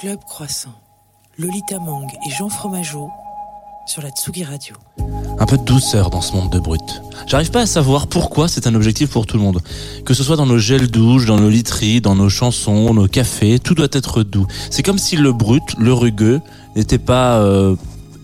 Club Croissant, Lolita Mang et Jean Fromageau sur la Tsugi Radio. Un peu de douceur dans ce monde de brut. J'arrive pas à savoir pourquoi c'est un objectif pour tout le monde. Que ce soit dans nos gels douches, dans nos literies, dans nos chansons, nos cafés, tout doit être doux. C'est comme si le brut, le rugueux, n'était pas euh,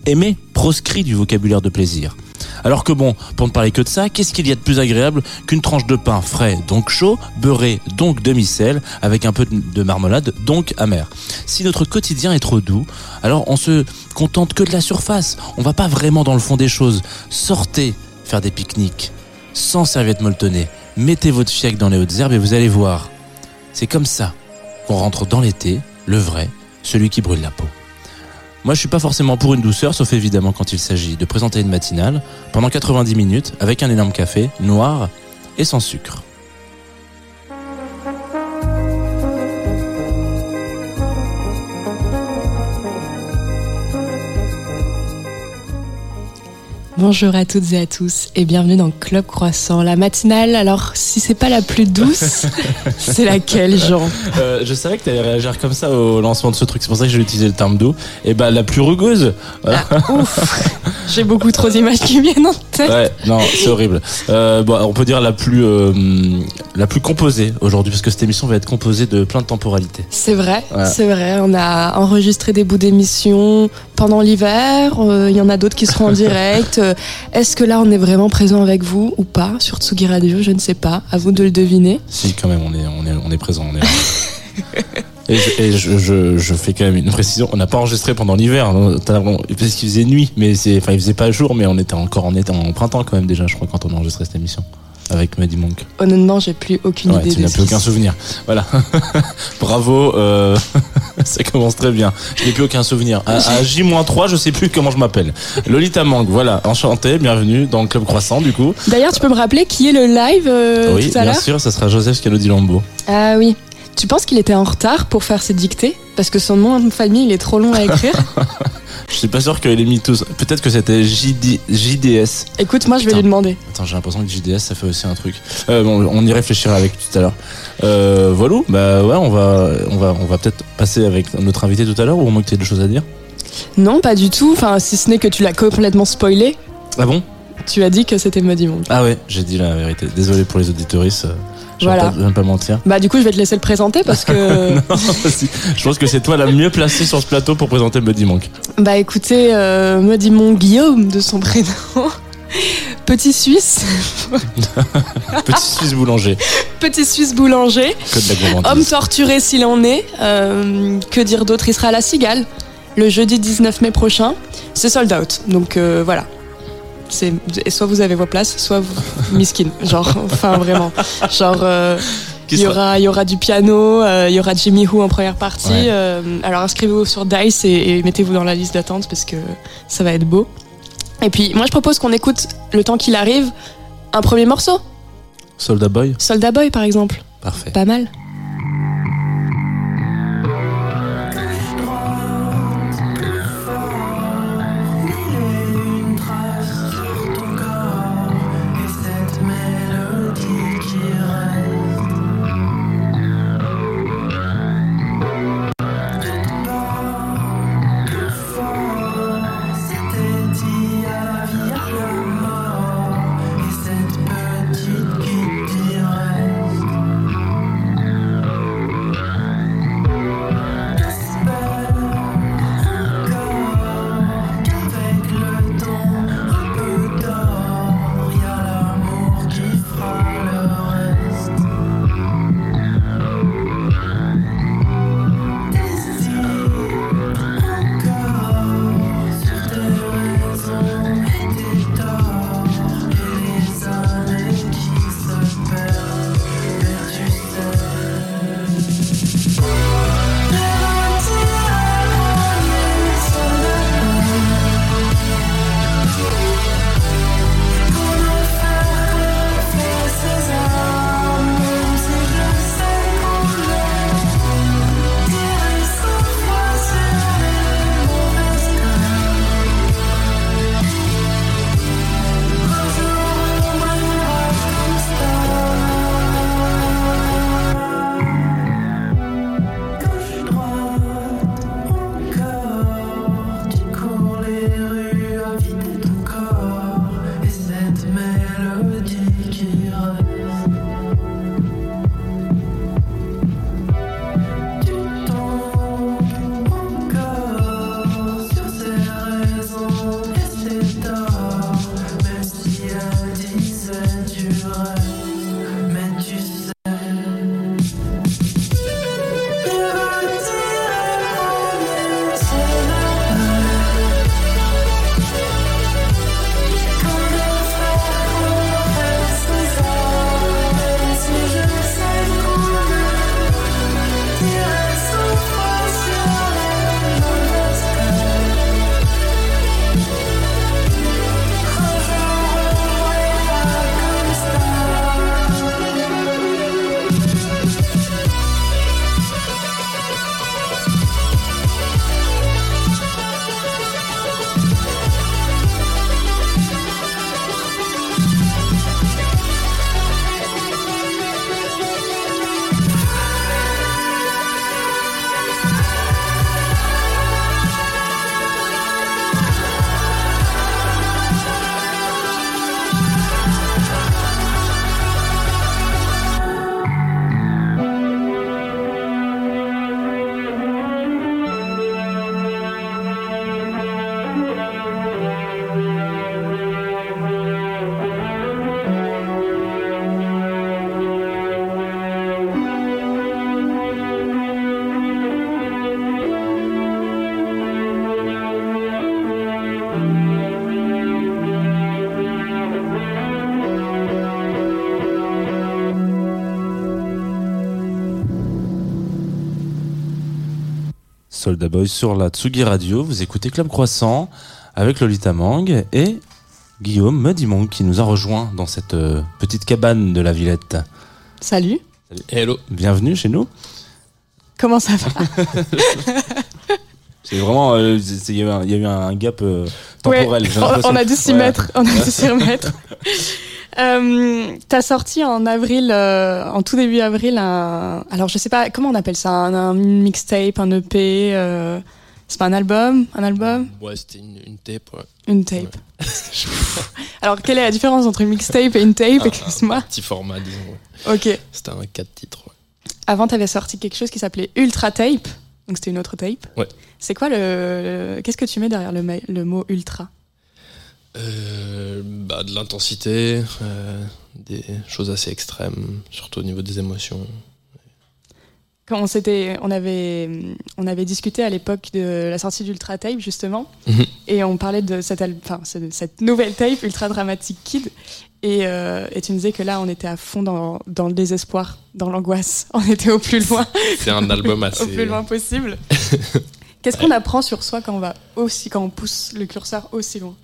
aimé, proscrit du vocabulaire de plaisir. Alors que bon, pour ne parler que de ça, qu'est-ce qu'il y a de plus agréable qu'une tranche de pain frais, donc chaud, beurré, donc demi-sel, avec un peu de marmelade, donc amer. Si notre quotidien est trop doux, alors on se contente que de la surface. On va pas vraiment dans le fond des choses. Sortez faire des pique-niques, sans serviette molletonnée. Mettez votre fiac dans les hautes herbes et vous allez voir. C'est comme ça qu'on rentre dans l'été, le vrai, celui qui brûle la peau. Moi, je suis pas forcément pour une douceur, sauf évidemment quand il s'agit de présenter une matinale pendant 90 minutes avec un énorme café, noir et sans sucre. Bonjour à toutes et à tous et bienvenue dans Club Croissant, la matinale. Alors, si c'est pas la plus douce, c'est laquelle, Jean? Euh, Je savais que tu allais réagir comme ça au lancement de ce truc, c'est pour ça que j'ai utilisé le terme doux. Et bah, la plus rugueuse. Ah, ouf J'ai beaucoup trop d'images qui viennent en tête. Ouais, non, c'est horrible. Euh, bon, on peut dire la plus, euh, la plus composée aujourd'hui, parce que cette émission va être composée de plein de temporalités. C'est vrai, c'est vrai. On a enregistré des bouts d'émissions pendant l'hiver, il y en a d'autres qui seront en direct. Euh, est-ce que là, on est vraiment présent avec vous ou pas sur Tsugi Radio? Je ne sais pas. À vous de le deviner. Si, quand même, on est, on est, on est présent. On est Et, je, je, je, fais quand même une précision. On n'a pas enregistré pendant l'hiver, hein. parce qu'il faisait nuit, mais enfin, il faisait pas jour, mais on était encore en, en printemps quand même déjà, je crois, quand on a enregistré cette émission avec Maddy Monk Honnêtement, j'ai plus aucune idée. Tu n'as plus aucun souvenir. Voilà. Bravo. Euh, ça commence très bien. Je n'ai plus aucun souvenir. À, J-3, je sais plus comment je m'appelle. Lolita Mang, voilà. Enchanté, bienvenue dans le Club Croissant, du coup. D'ailleurs, tu peux me rappeler qui est le live euh, oui, tout à bien sûr, ça sera Joseph Scalodi-Lambeau. Ah oui. Tu penses qu'il était en retard pour faire ses dictées Parce que son nom de famille, il est trop long à écrire. Je suis pas sûr qu'il ait mis tous. Peut-être que c'était JDS. Écoute, moi je vais lui demander. Attends, j'ai l'impression que JDS ça fait aussi un truc. Euh, bon, on y réfléchira avec tout à l'heure. Euh, voilà, bah ouais, on va, on va, on va peut-être passer avec notre invité tout à l'heure ou au moins que tu as des choses à dire? Non, pas du tout. Enfin, si ce n'est que tu l'as complètement spoilé. Ah bon? Tu as dit que c'était Muddy Monk. Ah ouais, j'ai dit la vérité. Désolé pour les auditoristes. Je voilà. vais pas mentir. Bah du coup, je vais te laisser le présenter parce que. non, je pense que c'est toi la mieux placée sur ce plateau pour présenter Muddy Monk. Bah écoutez, euh, Muddy Monk Guillaume de son prénom. Petit Suisse. Petit Suisse boulanger. Petit Suisse boulanger. Homme torturé s'il en est. Euh, que dire d'autre? Il sera à la Cigale le jeudi 19 mai prochain. C'est sold out. Donc euh, voilà c'est soit vous avez vos places, soit vous miskin. Genre, enfin vraiment. Genre. Euh, il y, aura, il y aura du piano, euh, il y aura Jimmy Who en première partie. Euh, alors inscrivez-vous sur Dice et, mettez-vous dans la liste d'attente parce que ça va être beau. Et puis moi je propose qu'on écoute le temps qu'il arrive un premier morceau. Soldat Boy Soldat Boy par exemple. Parfait. Pas mal. Soldat Boy sur la Tsugi Radio. Vous écoutez Club Croissant avec Lolita Mang et Guillaume Muddy qui nous a rejoint dans cette euh, petite cabane de la Villette. Salut. Salut. Hello. Bienvenue chez nous. Comment ça va? C'est vraiment, euh, il y, a eu un, gap euh, temporel. on, a dû s'y mettre, on a dû s'y remettre. Euh, T'as sorti en avril, euh, en tout début avril, un, alors je sais pas comment on appelle ça, un, mixtape, un EP. Euh, c'est pas un album, un album? Ouais, c'était une, tape. Ouais. Une tape. alors quelle est la différence entre une mixtape et une tape Excuse-moi? Petit format, disons. Ok. C'était un 4 titres. Ouais. Avant, t'avais sorti quelque chose qui s'appelait Ultra Tape, donc c'était une autre tape. Ouais. C'est quoi le, Qu'est-ce que tu mets derrière le, le mot ultra? Euh, bah, de l'intensité, euh, des choses assez extrêmes, surtout au niveau des émotions. Quand on, s'était, on, avait, on avait discuté à l'époque de la sortie d'Ultra Tape, justement, mhm. et on parlait de cette, enfin, cette nouvelle tape, Ultra Dramatic Kid, et, euh, et, tu me disais que là, on était à fond dans, dans le désespoir, dans l'angoisse. On était au plus loin. C'est un album assez. au plus loin possible. Qu'est-ce qu'on apprend sur soi quand on, va aussi, quand on pousse le curseur aussi loin?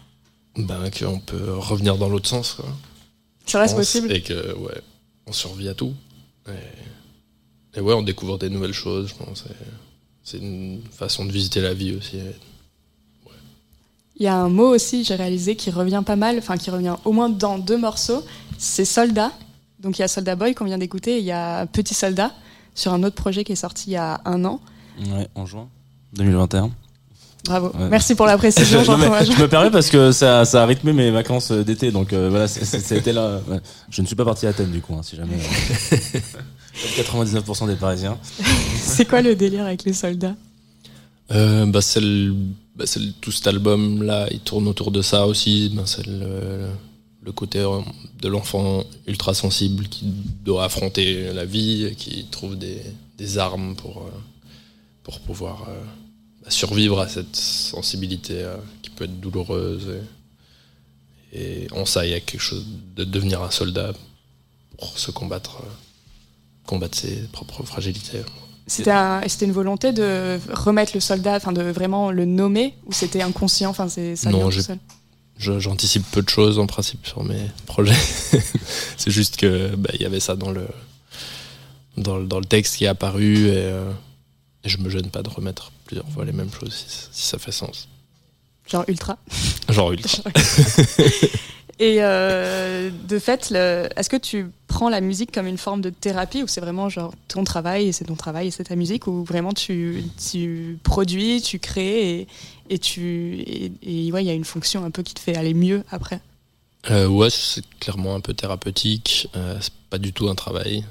Ben, qu'on peut revenir dans l'autre sens. Quoi. Ça reste possible. Et que, ouais, on survit à tout. Et, ouais, on découvre des nouvelles choses, je pense. C'est une façon de visiter la vie aussi. Il y a un mot aussi, j'ai réalisé, qui revient pas mal, enfin qui revient au moins dans deux morceaux. C'est soldat. Donc il y a Soldat Boy qu'on vient d'écouter, il y a Petit Soldat sur un autre projet qui est sorti il y a un an. Ouais, en juin 2021. Bravo. Merci pour la précision, Jean je, je me permets parce que ça, ça a rythmé mes vacances d'été, donc euh, voilà, c'était là. Je ne suis pas parti à Athènes du coup, hein, si jamais. 99% des Parisiens. c'est quoi le délire avec les soldats? Euh, bah, c'est bah, tout cet album là, il tourne autour de ça aussi. Bah, c'est le, le, côté euh, de l'enfant ultra sensible qui doit affronter la vie, qui trouve des, des armes pour, euh, pour pouvoir survivre à cette sensibilité euh, qui peut être douloureuse. Et, en ça, il y a quelque chose de devenir un soldat pour se combattre, euh, combattre ses propres fragilités. C'était une volonté de remettre le soldat, enfin de vraiment le nommer, ou c'était inconscient, enfin c'est ça Non, j'anticipe peu de choses en principe sur mes projets. c'est juste que bah, il y avait ça dans le dans, dans, le texte qui est apparu et, euh, et je me gêne pas de remettre plusieurs fois les mêmes choses si, ça fait sens. Genre ultra. Genre ultra. Et euh, de fait, est-ce que tu prends la musique comme une forme de thérapie ou c'est vraiment genre ton travail et c'est ton travail et c'est ta musique ou vraiment tu, tu produis, tu crées et, et tu et, ouais, il y a une fonction un peu qui te fait aller mieux après? Euh, ouais, c'est clairement un peu thérapeutique. Euh, c'est pas du tout un travail.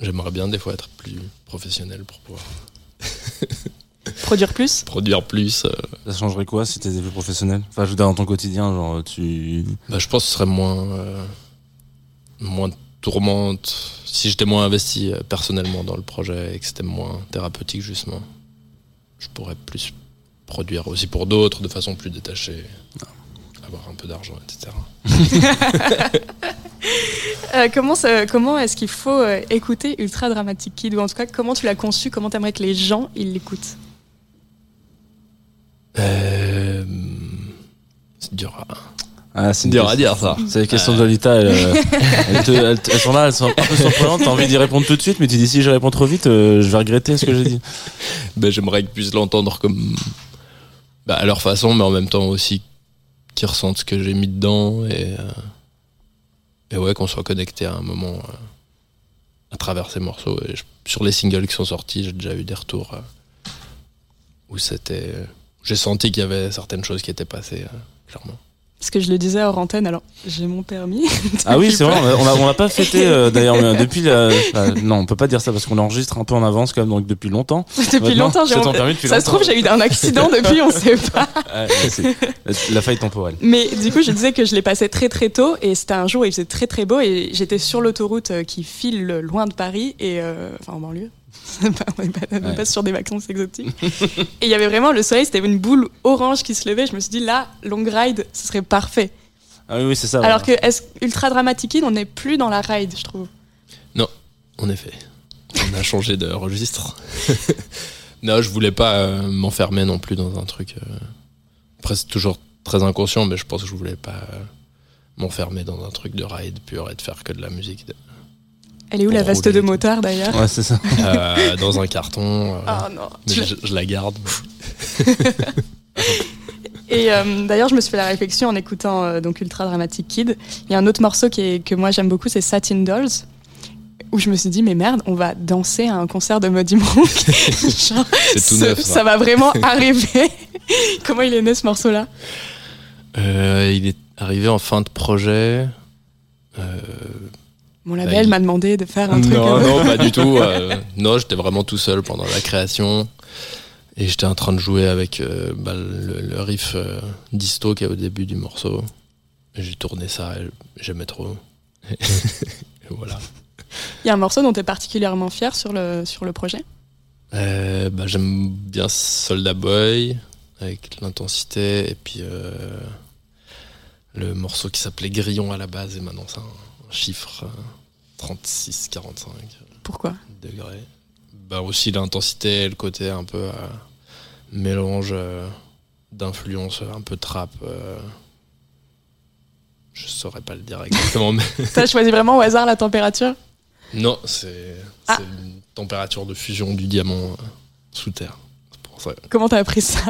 J'aimerais bien des fois être plus professionnel pour pouvoir Produire plus Produire plus. Euh. Ça changerait quoi si t'étais plus professionnel? Enfin, je veux dire, dans ton quotidien, genre, tu. Bah, je pense que ce serait moins. Euh, moins tourmente. Si j'étais moins investi euh, personnellement dans le projet et que c'était moins thérapeutique, justement, je pourrais plus produire aussi pour d'autres de façon plus détachée. Avoir un peu d'argent, etc. comment comment est-ce qu'il faut écouter Ultra Dramatic Kid? Ou en tout cas, comment tu l'as conçu? Comment t'aimerais que les gens ils l'écoutent? Euh, c'est dur à... Ah, c'est dur à dire ça. C'est la question de Lolita. Euh, elles, sont là, elles sont un peu surprenantes. T'as envie d'y répondre tout de suite, mais tu dis si je réponds trop vite, euh, je vais regretter ce que j'ai dit. ben, J'aimerais qu'ils puissent l'entendre comme bah, à leur façon, mais en même temps aussi qu'ils ressentent ce que j'ai mis dedans et, et ouais, qu'on soit connecté à un moment à travers ces morceaux. Et sur les singles qui sont sortis, j'ai déjà eu des retours où c'était j'ai senti qu'il y avait certaines choses qui étaient passées, euh, clairement. Parce que je le disais hors antenne, alors j'ai mon permis. ah oui, c'est vrai, on l'a pas fêté euh, d'ailleurs depuis. non, on peut pas dire ça parce qu'on enregistre un peu en avance quand même, donc depuis longtemps. depuis longtemps, j'ai Ça se trouve, j'ai eu un accident depuis, on sait pas. la faille temporelle. Mais du coup, je disais que je l'ai passé très très tôt et c'était un jour où il faisait très très beau et j'étais sur l'autoroute euh, qui file loin de Paris et enfin en banlieue on n'est pas, sur des vacances exotiques. et il y avait vraiment le soleil, c'était une boule orange qui se levait. Je me suis dit, là, long ride, ce serait parfait. Ah oui, c'est ça. Alors que est Ultra Dramatic on n'est plus dans la ride, je trouve. Non, en effet. On a changé de registre. Non, je voulais pas m'enfermer non plus dans un truc. Après, c'est toujours très inconscient, mais je pense que je voulais pas m'enfermer dans un truc de ride pur et de faire que de la musique. Elle est où la veste de motard d'ailleurs Ouais, c'est ça. Euh, dans un carton. Euh, ah non. Mais je, la garde. Et euh, d'ailleurs, je me suis fait la réflexion en écoutant donc Ultra Dramatic Kid. Il y a un autre morceau qui est, que moi j'aime beaucoup, c'est Satin Dolls. Où je me suis dit, mais merde, on va danser à un concert de Muddy Monk. c'est tout neuf. Ça. va vraiment arriver. Comment il est né ce morceau-là? Il est arrivé en fin de projet. Mon label m'a demandé de faire un truc. Non, non, pas du tout. Euh, non, j'étais vraiment tout seul pendant la création. Et j'étais en train de jouer avec euh, bah, le, riff euh, disto qui est au début du morceau. J'ai tourné ça, j'aimais trop. et voilà. Il y a un morceau dont tu es particulièrement fier sur le, sur le projet? Bah, J'aime bien Soldat Boy, avec l'intensité, et puis le morceau qui s'appelait Grillon à la base, et maintenant c'est un chiffre 36, 45. Pourquoi? degrés. Bah aussi l'intensité, le côté un peu euh, mélange euh, d'influence, un peu trap. Euh, je saurais pas le dire exactement. mais... T'as choisi vraiment au hasard la température? Non, c'est ah. une température de fusion du diamant sous terre. Comment t'as appris ça?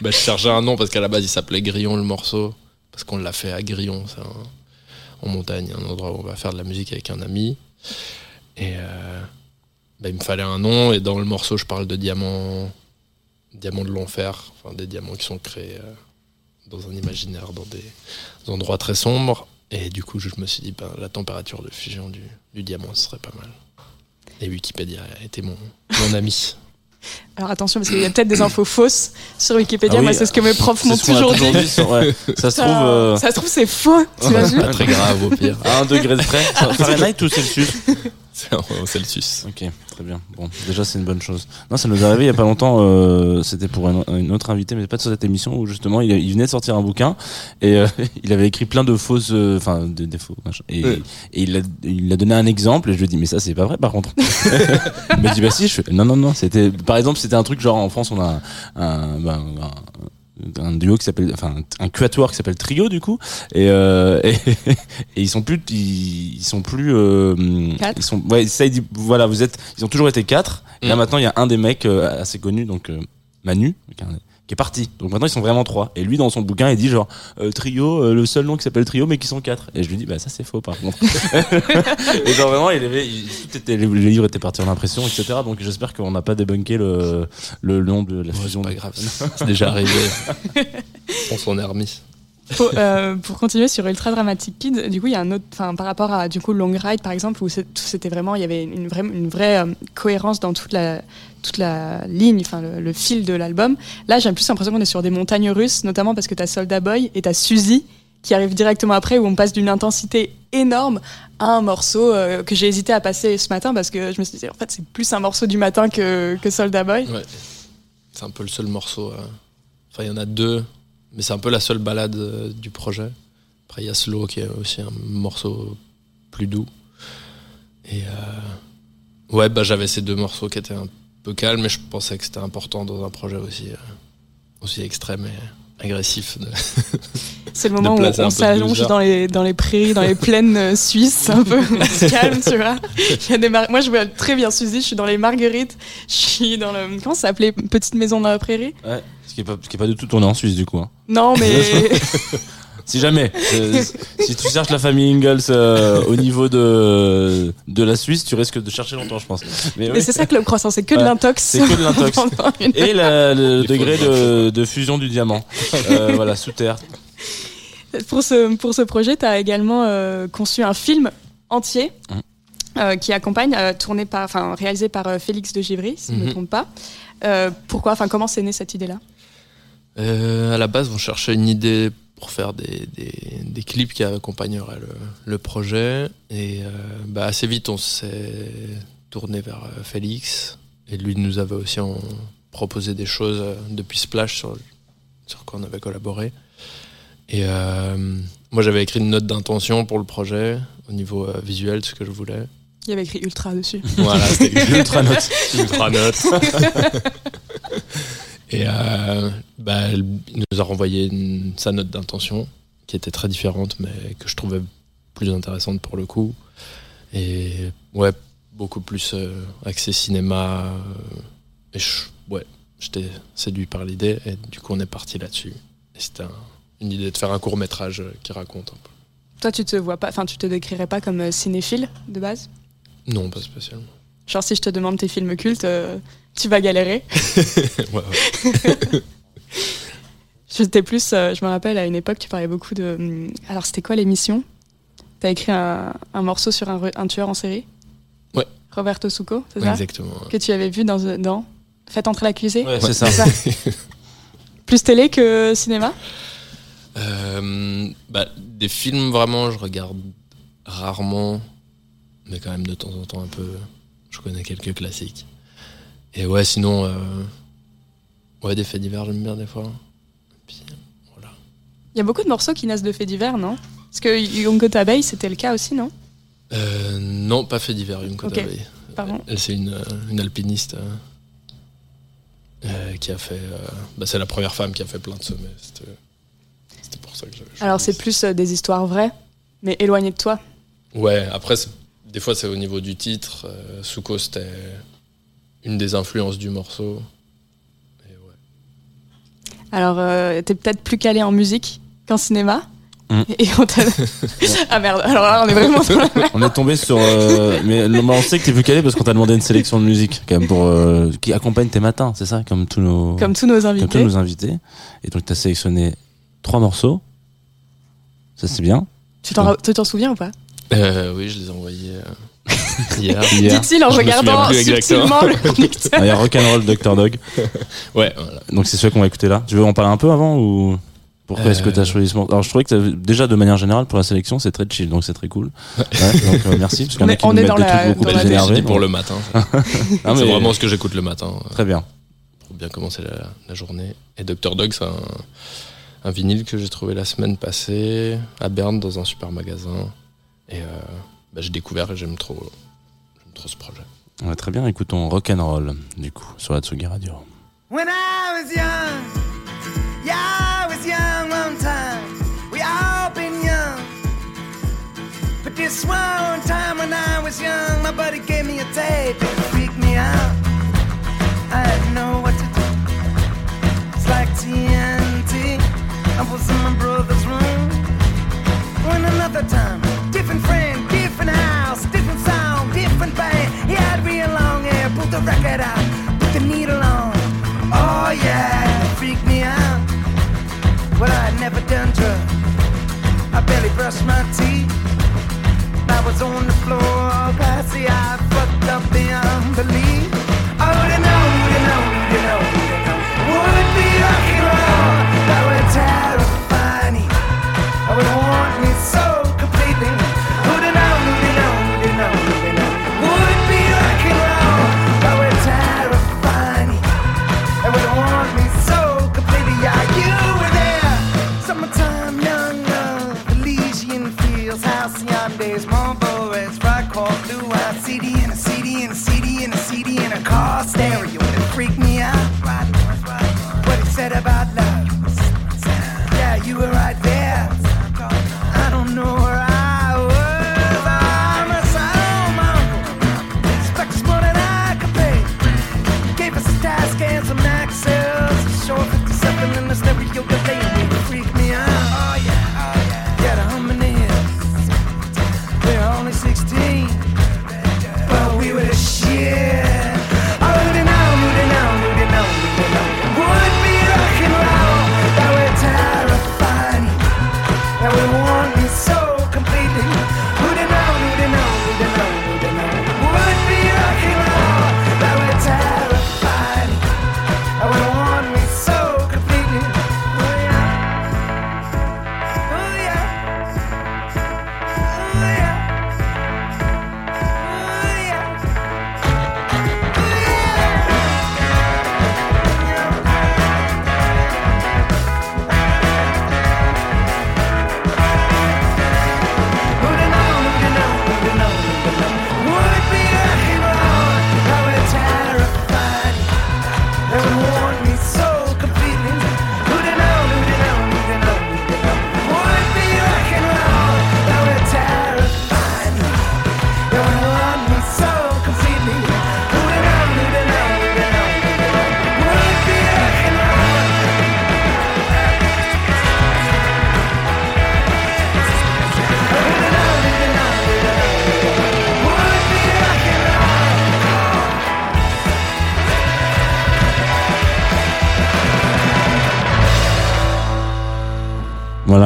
Bah, Je cherchais un nom parce qu'à la base il s'appelait Grillon le morceau. Parce qu'on l'a fait à Grillon. C'est un en montagne, un endroit où on va faire de la musique avec un ami. Et euh, bah, il me fallait un nom, et dans le morceau, je parle de diamants, diamants de l'enfer, enfin des diamants qui sont créés euh, dans un imaginaire, dans des endroits très sombres. Et du coup, je me suis dit, ben, la température de fusion du, du diamant, ce serait pas mal. Et Wikipédia a été mon, mon ami. Alors attention, parce qu'il y a peut-être des infos fausses sur Wikipédia. Ah Moi, c'est ce que mes profs m'ont toujours dit. ça, se trouve, euh, ça se trouve, c'est faux. Pas très grave au pire. À un degré de près. Fahrenheit ou Celsius C'est en Celsius. Ok, très bien. Bon, déjà c'est une bonne chose. Non, ça nous est arrivé il y a pas longtemps. Euh, C'était pour une, autre invité, mais pas sur cette émission où justement il, il venait de sortir un bouquin et euh, il avait écrit plein de fausses, euh, enfin de, des faux. Et, et il, a, il a donné un exemple et je lui ai dit mais ça c'est pas vrai par contre. il m'a dit bah si. Je fais, non non non. C'était par exemple c'était un truc genre en France on a un, un, ben, un un duo qui s'appelle enfin un quatuor qui s'appelle trio du coup. Et, euh, et, ils sont plus ils, sont plus euh, ils sont ouais ça il dit voilà vous êtes ils ont toujours été quatre. Et là mm. maintenant il y a un des mecs euh, assez connu donc euh, Manu qui est parti. Donc maintenant ils sont vraiment trois. Et lui dans son bouquin il dit genre euh, trio, euh, le seul nom qui s'appelle trio mais qui sont quatre. Et je lui dis bah ça c'est faux par contre. et genre vraiment il avait, tout était, les livres étaient partis en impression etc. Donc j'espère qu'on n'a pas débunké le le nom de la fusion. pas grave, c'est déjà arrivé. On s'en est remis. Pour, euh, pour, continuer sur Ultra Dramatic Kid, du coup, il y a un autre, enfin, par rapport à du coup Long Ride par exemple, où c'était vraiment, il y avait une vraie, vraie cohérence dans toute la, toute la ligne, enfin le, fil de l'album. Là, j'ai plus l'impression qu'on est sur des montagnes russes, notamment parce que tu as Soldat Boy et tu as Suzy qui arrive directement après, où on passe d'une intensité énorme à un morceau euh, que j'ai hésité à passer ce matin parce que je me suis dit, en fait, c'est plus un morceau du matin que, que Soldat Boy. C'est un peu le seul morceau. Euh, enfin, il y en a deux, mais c'est un peu la seule balade euh, du projet. Après, il y a Slow qui est aussi un morceau plus doux. Et ouais, bah, j'avais ces deux morceaux qui étaient un peu calme, mais je pensais que c'était important dans un projet aussi, euh, aussi extrême agressif. C'est le moment où on s'allonge dans les, dans les prairies, dans les plaines euh, suisses, un peu calme, tu vois. Il y a des Moi, je vois très bien Suzy, je suis dans les Marguerites, je suis dans le. Comment ça s'appelait? Petite maison dans la prairie Ouais, ce qui n'est pas, ce qui est pas du tout tourné en Suisse, du coup. Hein. Non, mais. Si jamais, euh, si tu cherches la famille Ingalls euh, au niveau de, de la Suisse, tu risques de chercher longtemps, je pense. Mais, c'est ça que le croissant, c'est que de l'intox. C'est que de l'intox. Et le degré de, de, fusion du diamant. Euh, voilà, sous terre. Pour ce, pour ce projet, tu as également conçu un film entier. Mmh. qui accompagne, tourné par, enfin réalisé par Félix de Givry, si je ne me mmh. trompe pas. pourquoi, enfin comment c'est né cette idée-là? À la base, on cherchait une idée pour faire des, des, clips qui accompagneraient le, le projet. Et euh, bah, assez vite, on s'est tourné vers euh, Félix. Et lui nous avait aussi proposé des choses euh, depuis Splash sur, sur quoi on avait collaboré. Et moi, j'avais écrit une note d'intention pour le projet, au niveau visuel, ce que je voulais. Il y avait écrit ultra dessus. Voilà, c'était ultra note. ultra note. Et euh, bah, il nous a renvoyé sa note d'intention, qui était très différente, mais que je trouvais plus intéressante pour le coup. Et ouais, beaucoup plus euh, axé cinéma. Euh, et je, ouais, j'étais séduit par l'idée, et du coup, on est parti là-dessus. Et c'était une idée de faire un court métrage qui raconte un peu. Toi, tu te vois pas, enfin, tu te décrirais pas comme cinéphile de base? Non, pas spécialement. Genre, si je te demande tes films cultes, tu vas galérer. J'étais plus, euh, je me rappelle à une époque, tu parlais beaucoup de. Hum, alors, c'était quoi l'émission? T'as écrit un, morceau sur un, tueur en série? Ouais. Roberto Succo, c'est ça? Exactement. Que tu avais vu dans, dans Faites entrer l'accusé? Ouais, c'est ça. plus télé que cinéma? Euh, bah, Des films, vraiment, je regarde rarement, mais quand même de temps en temps un peu. Je connais quelques classiques. Et ouais, sinon, euh, ouais, des faits divers, j'aime bien des fois. voilà. Il y a beaucoup de morceaux qui naissent de faits divers, non? Parce que Yonko Tabei, c'était le cas aussi, non? Euh, Non, pas faits divers, Yonko okay. Pardon. Elle, c'est une, une, alpiniste euh, qui a fait. Bah, c'est la première femme qui a fait plein de sommets. C'était pour ça que j'avais Alors, c'est plus des histoires vraies, mais éloignées de toi? Ouais, après, des fois, c'est au niveau du titre. Souko, c'était une des influences du morceau. Alors, euh, t'es peut-être plus calé en musique qu'en cinéma. Mm. Et on ah merde, alors là, on est vraiment On est tombé sur. Euh, mais on sait que t'es plus calé parce qu'on t'a demandé une sélection de musique, quand même, pour, euh, qui accompagne tes matins, c'est ça Comme tous nos. Comme tous nos invités. Comme tous nos invités. Et donc, t'as sélectionné trois morceaux. Ça, c'est bien. Tu t'en souviens ou pas? Oui, je les ai envoyés. Hier. Dit-il en regardant subtilement le conducteur. Il y a Rock'n'Roll Dr Dog. ouais, voilà. Donc c'est celui qu'on va écouter là. Tu veux en parler un peu avant ou pourquoi est-ce que tu as euh. choisi ce morceau? Alors je trouvais que déjà de manière générale pour la sélection c'est très chill donc c'est très cool. Ouais, donc euh, merci parce qu'on est, on est dans la, plus énervés. pour le matin. c'est vraiment ce que j'écoute le matin. Très bien. Pour bien commencer la, journée. Et Dr Dog c'est un, un, vinyle que j'ai trouvé la semaine passée à Berne dans un super magasin et euh, bah, j'ai découvert et j'aime trop trop ce projet. Ouais, très bien, écoutons Rock'n'Roll, du coup, sur la Tsugi Radio. When I was young, yeah, I was young one time. We all been young. But this one time when I was young, my buddy gave me a tape. It freaked me out. I didn't know what to do. It's like TNT. I was in my brother's the record out, put the needle on. Oh yeah, it freaked me out. Well, I had never done drugs. I barely brushed my teeth. I was on the floor, glassy I fucked up beyond belief.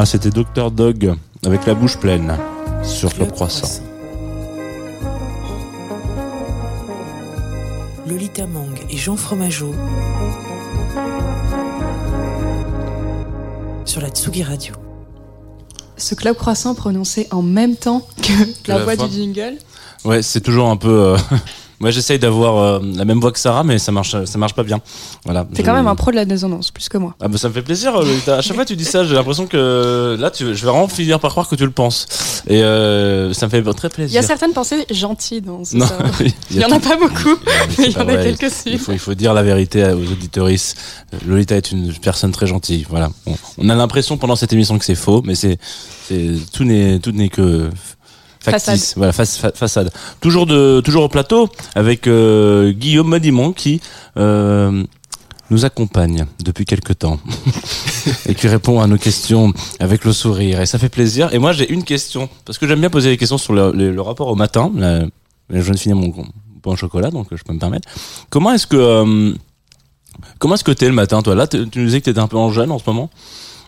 Voilà, c'était Dr Dog avec la bouche pleine sur Club Croissant. Lolita Mang et Jean Fromageau sur la Tsugi Radio. Ce club croissant prononcé en même temps que la, voix du jingle. Ouais, c'est toujours un peu. Euh, Moi, j'essaye d'avoir euh, la même voix que Sarah, mais ça marche, ça marche pas bien. Voilà. T'es quand même un pro de la désonance, plus que moi. Ah, bah, ça me fait plaisir. Euh, à chaque fois que tu dis ça, j'ai l'impression que là, tu, je vais vraiment finir par croire que tu le penses. Et euh, ça me fait très plaisir. Il y a certaines pensées gentilles dans ce. Non, il y, en a pas beaucoup, mais il y en a quelques-uns. Il faut, il faut dire la vérité aux auditoristes. Lolita est une personne très gentille. Voilà. On, a l'impression pendant cette émission que c'est faux, mais c'est, tout n'est, tout n'est que Factice, voilà, façade. Toujours de, toujours au plateau avec euh, Guillaume Madimon qui euh, nous accompagne depuis quelque temps et qui répond à nos questions avec le sourire et ça fait plaisir. Et moi j'ai une question parce que j'aime bien poser des questions sur le, le, rapport au matin. je viens de finir mon bon chocolat donc je peux me permettre. Comment est-ce que euh, comment est-ce que t'es le matin toi? Là Tu nous disais que t'étais un peu en jeûne en ce moment.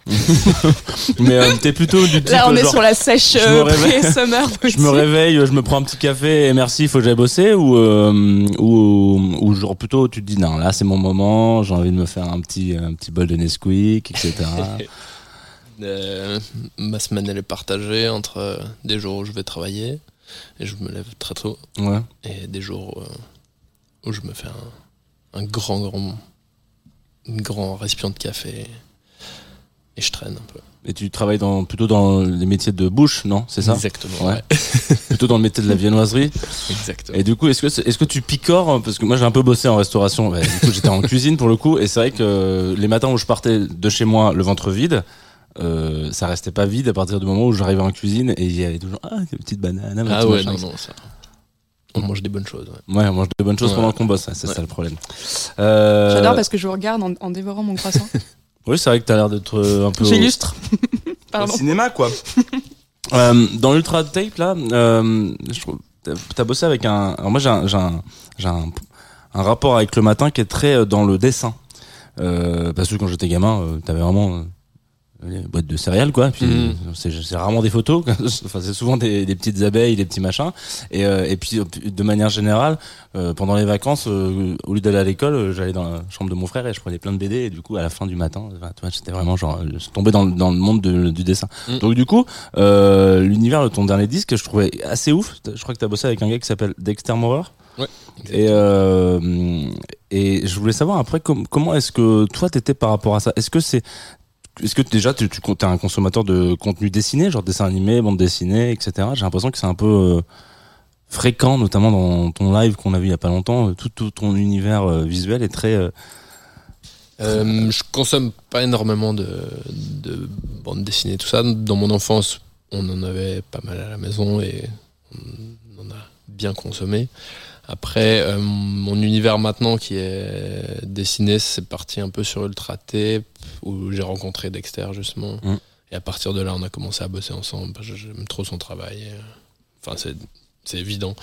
mais euh, t'es plutôt du type Là, on est sur la sèche euh, summer je me réveille, je me prends un petit café et merci, il faut que j'aille bosser ou, euh, ou, ou genre plutôt tu te dis non, là c'est mon moment, j'ai envie de me faire un petit, un petit bol de Nesquik, etc. ma semaine elle est partagée entre des jours où je vais travailler et je me lève très tôt ouais. et des jours où je me fais un, un grand grand un grand récipient de café et je traîne un peu. Et tu travailles dans, plutôt dans les métiers de bouche, non C'est ça Exactement. Ouais. plutôt dans le métier de la viennoiserie. Exactement. Et du coup, est-ce que, est-ce que tu picores Parce que moi, j'ai un peu bossé en restauration. du coup, j'étais en cuisine pour le coup. Et c'est vrai que les matins où je partais de chez moi le ventre vide, euh, ça restait pas vide à partir du moment où j'arrivais en cuisine et il y avait toujours ah des petites bananes. Ah ouais, non, non, ça. On mange des bonnes choses. Ouais, ouais on mange des bonnes choses pendant qu'on bosse. C'est ça le problème. Euh... J'adore parce que je vous regarde en, en dévorant mon croissant. Oui, c'est vrai que t'as l'air d'être euh, un peu. J'illustre. Au cinéma, quoi. euh, dans l'Ultra Tape, là, euh, t'as bossé avec un. Alors moi, j'ai un, un, un, un, rapport avec le matin qui est très euh, dans le dessin. Euh, parce que quand j'étais gamin, euh, t'avais vraiment les boîtes de céréales quoi. Puis mhm. c'est rarement des photos enfin c'est souvent des, des, petites abeilles des petits machins. Et, euh, et puis de manière générale euh, pendant les vacances euh, au lieu d'aller à l'école j'allais dans la chambre de mon frère et je prenais plein de BD et du coup à la fin du matin tu j'étais vraiment genre je tombais dans, dans le monde de, du dessin. Mhm. donc du coup l'univers de ton dernier disque je trouvais assez ouf. Je crois que t'as bossé avec un gars qui s'appelle Dexter Mower Ouais, et, et je voulais savoir après comment est-ce que toi t'étais par rapport à ça? Est-ce que c'est est-ce que déjà tu, es un consommateur de contenu dessiné, genre dessin animé, bande dessinée, etc. J'ai l'impression que c'est un peu euh, fréquent, notamment dans ton live qu'on a vu il y a pas longtemps. Euh, tout, ton univers euh, visuel est très. Euh, je consomme pas énormément de, de bande dessinée, tout ça. Dans mon enfance, on en avait pas mal à la maison et on en a bien consommé. Après, euh, mon univers maintenant qui est dessiné, c'est parti un peu sur Ultra Tape, où j'ai rencontré Dexter justement. Mm. Et à partir de là, on a commencé à bosser ensemble. J'aime trop son travail. Enfin, c'est c'est évident.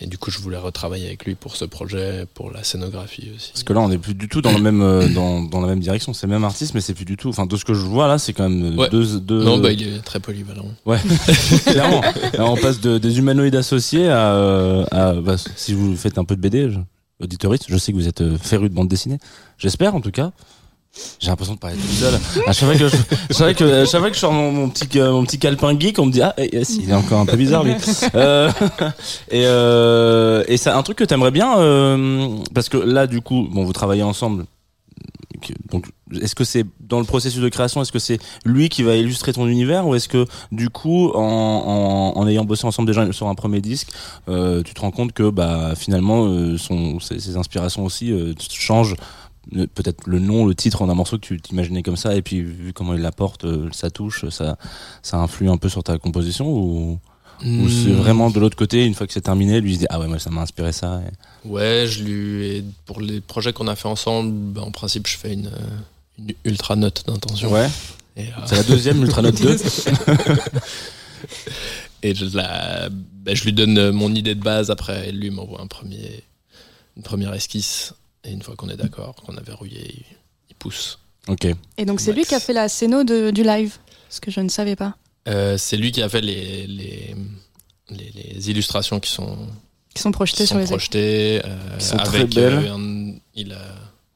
Et du coup, je voulais retravailler avec lui pour ce projet, pour la scénographie aussi. Parce que là, on n'est plus du tout dans le même euh, dans, dans, la même direction. C'est le même artiste, mais c'est plus du tout. Enfin, de ce que je vois là, c'est quand même euh, deux, deux, Non, bah il est très polyvalent. Ouais, clairement. on passe de, des humanoïdes associés à, euh, à bah, si vous faites un peu de BD, je, auditoriste, je sais que vous êtes féru de bande dessinée. J'espère en tout cas. J'ai l'impression de parler tout seul. À chaque fois que je, chaque que, je sors mon, petit, mon petit calepin geek, on me dit ah, eh, eh, il est encore un peu bizarre lui. Euh, et euh, et c'est un truc que t'aimerais bien euh, parce que là du coup, bon, vous travaillez ensemble. Donc, est-ce que c'est dans le processus de création, est-ce que c'est lui qui va illustrer ton univers ou est-ce que du coup, en, en, ayant bossé ensemble déjà sur un premier disque, euh, tu te rends compte que bah finalement, euh, son, ses, inspirations aussi euh, changent peut-être le nom, le titre en un morceau que tu t'imaginais comme ça, et puis vu comment il l'apporte, euh, sa touche, ça, ça influe un peu sur ta composition ou, ou c'est hmm. vraiment de l'autre côté, une fois que c'est terminé, lui il se dit ah ouais moi ça m'a inspiré ça. Ouais, je lui pour les projets qu'on a fait ensemble, ben, en principe je fais une, une ultra note d'intention. Ouais. Euh, c'est la deuxième ultra note 2. et je, la, ben, je lui donne mon idée de base après, lui m'envoie un premier, une première esquisse et une fois qu'on est d'accord, qu'on a verrouillé, il, pousse. Ok. Et donc c'est lui qui a fait la scéno de, du live Ce que je ne savais pas. c'est lui qui a fait les, les, les, illustrations qui sont qui sont projetées sur les projetées, sont très belles. il a,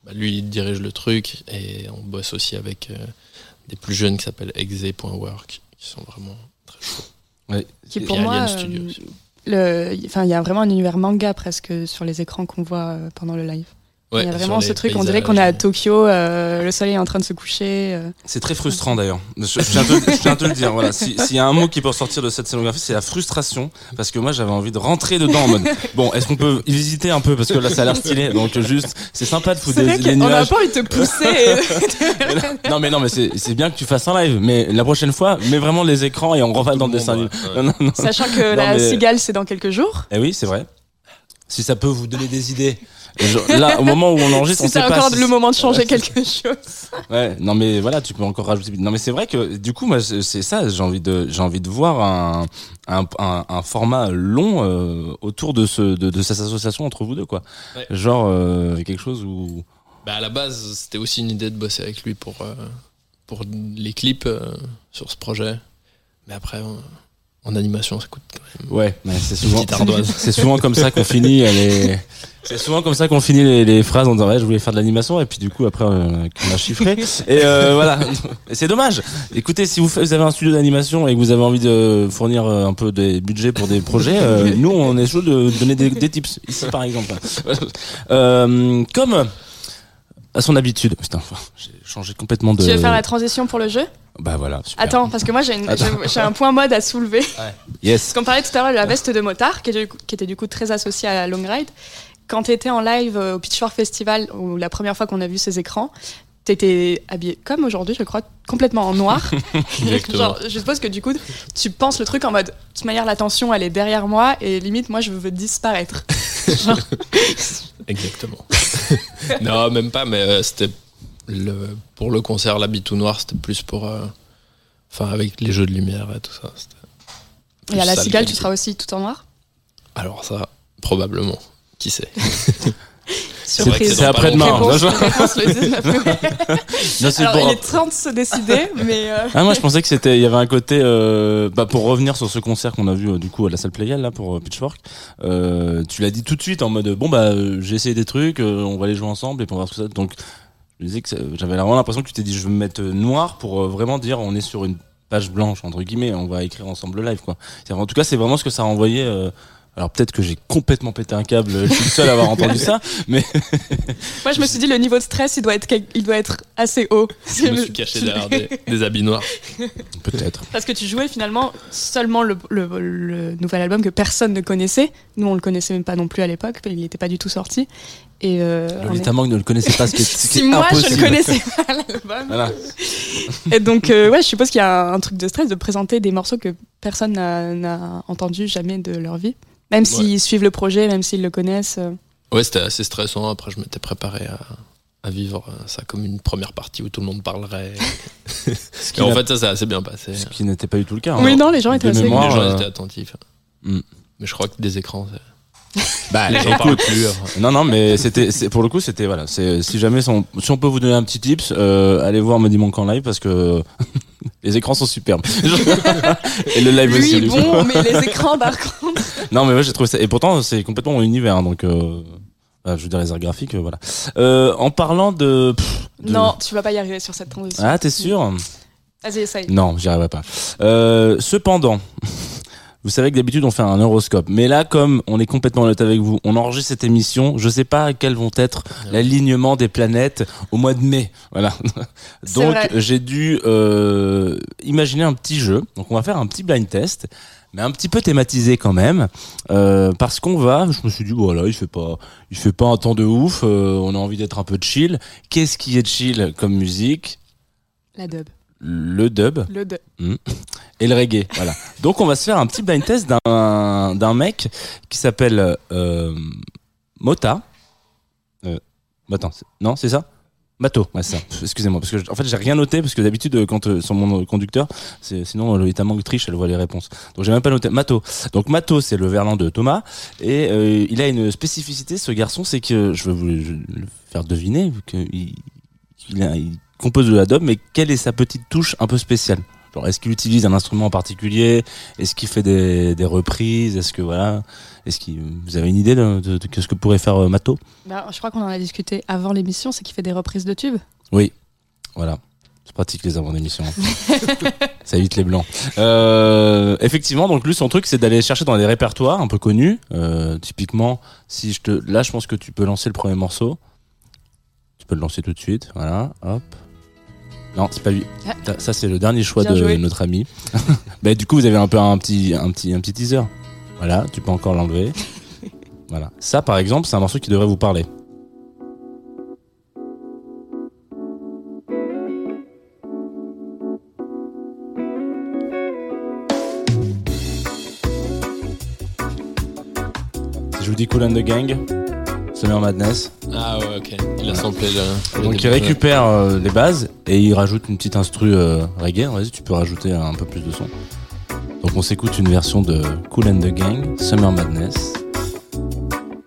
bah, lui il dirige le truc et on bosse aussi avec des plus jeunes qui s'appellent exe.work qui sont vraiment très chauds. Ouais. Qui pour moi, le, enfin, il y a vraiment un univers manga presque sur les écrans qu'on voit pendant le live il y a vraiment ce truc, on dirait qu'on est à Tokyo, euh, le soleil est en train de se coucher. Euh. C'est très frustrant d'ailleurs. Je, viens de, te le dire. Voilà. S'il y a un mot qui peut sortir de cette scénographie, c'est la frustration. Parce que moi, j'avais envie de rentrer dedans en mode. Bon, est-ce qu'on peut visiter un peu Parce que là, ça a l'air stylé. Donc, juste, c'est sympa de foutre des, des nuages. On n'a pas envie de te pousser. non, mais non, mais c'est bien que tu fasses un live. Mais la prochaine fois, mets vraiment les écrans et on reva dans le dessin Sachant que la cigale, c'est dans quelques jours. Eh oui, c'est vrai. Si ça peut vous donner des idées là, au moment où on enregistre, on sait pas. C'est encore le moment de changer quelque chose. Ouais, non mais voilà, tu peux encore rajouter. Non mais c'est vrai que du coup, moi, c'est ça. J'ai envie de, j'ai envie de voir un, un, un, format long euh, autour de ce, de, de, cette association entre vous deux, quoi. Genre euh, quelque chose où. Bah à la base, c'était aussi une idée de bosser avec lui pour euh, pour les clips sur ce projet. Mais après, en animation, ça coûte quand même. Ouais, mais c'est souvent, c'est souvent comme ça qu'on finit. C'est souvent comme ça qu'on finit les, les, phrases en disant ouais, je voulais faire de l'animation et puis du coup après euh, on a chiffré et euh, voilà. c'est dommage. Écoutez, si vous, vous avez un studio d'animation et que vous avez envie de fournir euh, un peu des budgets pour des projets, euh, nous on est chaud de donner des, des tips ici par exemple. Euh, comme à son habitude. Putain, j'ai changé complètement de. Tu veux faire la transition pour le jeu? Bah voilà. Super. Attends, parce que moi j'ai, un point mode à soulever. Ouais. Yes. Parce qu'on parlait tout à l'heure de la veste de motard, qui était, qui était du coup très associée à la long ride. Quand tu étais en live au Pitchfork Festival, ou la première fois qu'on a vu ces écrans, t'étais habillé comme aujourd'hui, je crois, complètement en noir. Genre, je suppose que du coup, tu penses le truc en mode, de toute manière, la tension, elle est derrière moi, et limite, moi, je veux disparaître. Exactement. non, même pas, mais euh, c'était le, pour le concert, l'habit tout noir, c'était plus pour. Euh, enfin, avec les jeux de lumière et tout ça. Et à la cigale, tu seras aussi tout en noir? Alors, ça, probablement. Qui sait? C'est après-demain. Alors, il est temps de se décider, mais. Euh, ah, moi, je pensais que c'était, il y avait un côté, euh, bah, pour revenir sur ce concert qu'on a vu, du coup, à la salle Playel, là, pour Pitchfork, tu l'as dit tout de suite en mode, bon, bah, j'ai essayé des trucs, on va les jouer ensemble et puis on va voir ce que ça. Donc, je disais que j'avais vraiment l'impression que tu t'es dit je vais me mettre noir pour euh, vraiment dire on est sur une page blanche entre guillemets on va écrire ensemble le live quoi en tout cas c'est vraiment ce que ça a envoyé euh, alors peut-être que j'ai complètement pété un câble, je suis le seul à avoir entendu ça, mais moi je me suis dit le niveau de stress il doit être il doit être assez haut. Je me suis caché derrière des, habits noirs. Peut-être. Parce que tu jouais finalement seulement le, le, nouvel album que personne ne connaissait. Nous on le connaissait même pas non plus à l'époque, il n'était pas du tout sorti. Et euh, Lolita est... ne le connaissait pas, ce qui est, ce si moi je ne connaissais pas l'album. Voilà. Et donc euh, ouais, je suppose qu'il y a un truc de stress de présenter des morceaux que personne n'a entendu jamais de leur vie. Même s'ils suivent le projet, même s'ils le connaissent. Euh. Ouais, c'était assez stressant. Après, je m'étais préparé à, vivre ça comme une première partie où tout le monde parlerait. ce en fait, ça s'est assez bien passé. Ce qui n'était pas du tout le cas. Oui, hein. non, les gens étaient assez mémoire, Les gens étaient attentifs. Hmm. Mais je crois que des écrans, bah, les gens parlent plus. Non, non, mais c'était, pour le coup, c'était voilà. C'est si jamais si on, peut vous donner un petit tips, euh, allez voir Modi Monk en live parce que les écrans sont superbes. et le live aussi. Oui, bon, mais les écrans par contre. non, mais moi j'ai trouvé ça. Et pourtant, c'est complètement mon univers, donc. Euh... je veux dire les arts graphiques, voilà. Euh, en parlant de, Non, tu vas pas y arriver sur cette transition. Ah, t'es sûr? Vas-y, essaye. Non, j'y arriverai pas. Euh, cependant, vous savez que d'habitude on fait un horoscope, mais là comme on est complètement honnête avec vous, on enregistre cette émission, je sais pas quels vont être l'alignement des planètes au mois de mai. Voilà. Donc j'ai dû euh, imaginer un petit jeu. Donc on va faire un petit blind test mais un petit peu thématisé quand même euh, parce qu'on va je me suis dit voilà il fait pas il fait pas un temps de ouf euh, on a envie d'être un peu chill qu'est-ce qui est chill comme musique? La dub le dub. Le dub. Hmm. Et le reggae. voilà. Donc on va se faire un petit blind test d'un mec qui s'appelle euh, Mota. Euh, attends, non, c'est ça? Mato, ouais, ça. Excusez-moi, parce que en fait j'ai rien noté parce que d'habitude quand euh, sur mon conducteur, sinon Lolita Mang triche, elle voit les réponses. Donc j'ai même pas noté. Mato. Donc Mato, c'est le verlan de Thomas et euh, il a une spécificité, ce garçon, c'est que je vais vous le faire deviner qu'il il compose de la dub, mais quelle est sa petite touche un peu spéciale? Est-ce qu'il utilise un instrument en particulier? Est-ce qu'il fait des, des reprises? Est-ce que voilà Est-ce qu'il vous avez une idée de, de, de ce que pourrait faire euh, Mato? Bah, je crois qu'on en a discuté avant l'émission, c'est qu'il fait des reprises de tubes. Oui, voilà. C'est pratique les avant d'émission. Ça évite les blancs. Euh, effectivement, donc lui son truc c'est d'aller chercher dans des répertoires un peu connus. Euh, typiquement, si je te, là je pense que tu peux lancer le premier morceau. Tu peux le lancer tout de suite. Voilà, hop. Non, c'est pas lui. Ah. Ça c'est le dernier choix Bien de joué. notre ami. bah, du coup vous avez un peu un petit, un petit, un petit teaser. Voilà, tu peux encore l'enlever. voilà. Ça par exemple c'est un morceau qui devrait vous parler. Si je vous dis Cool and the Gang, Summer Madness. Ah ouais, ok. Il a samplé le. Donc il récupère euh, les bases et il rajoute une petite instru euh, reggae. Vas-y, tu peux rajouter un peu plus de son. Donc on s'écoute une version de Cool and the Gang, Summer Madness.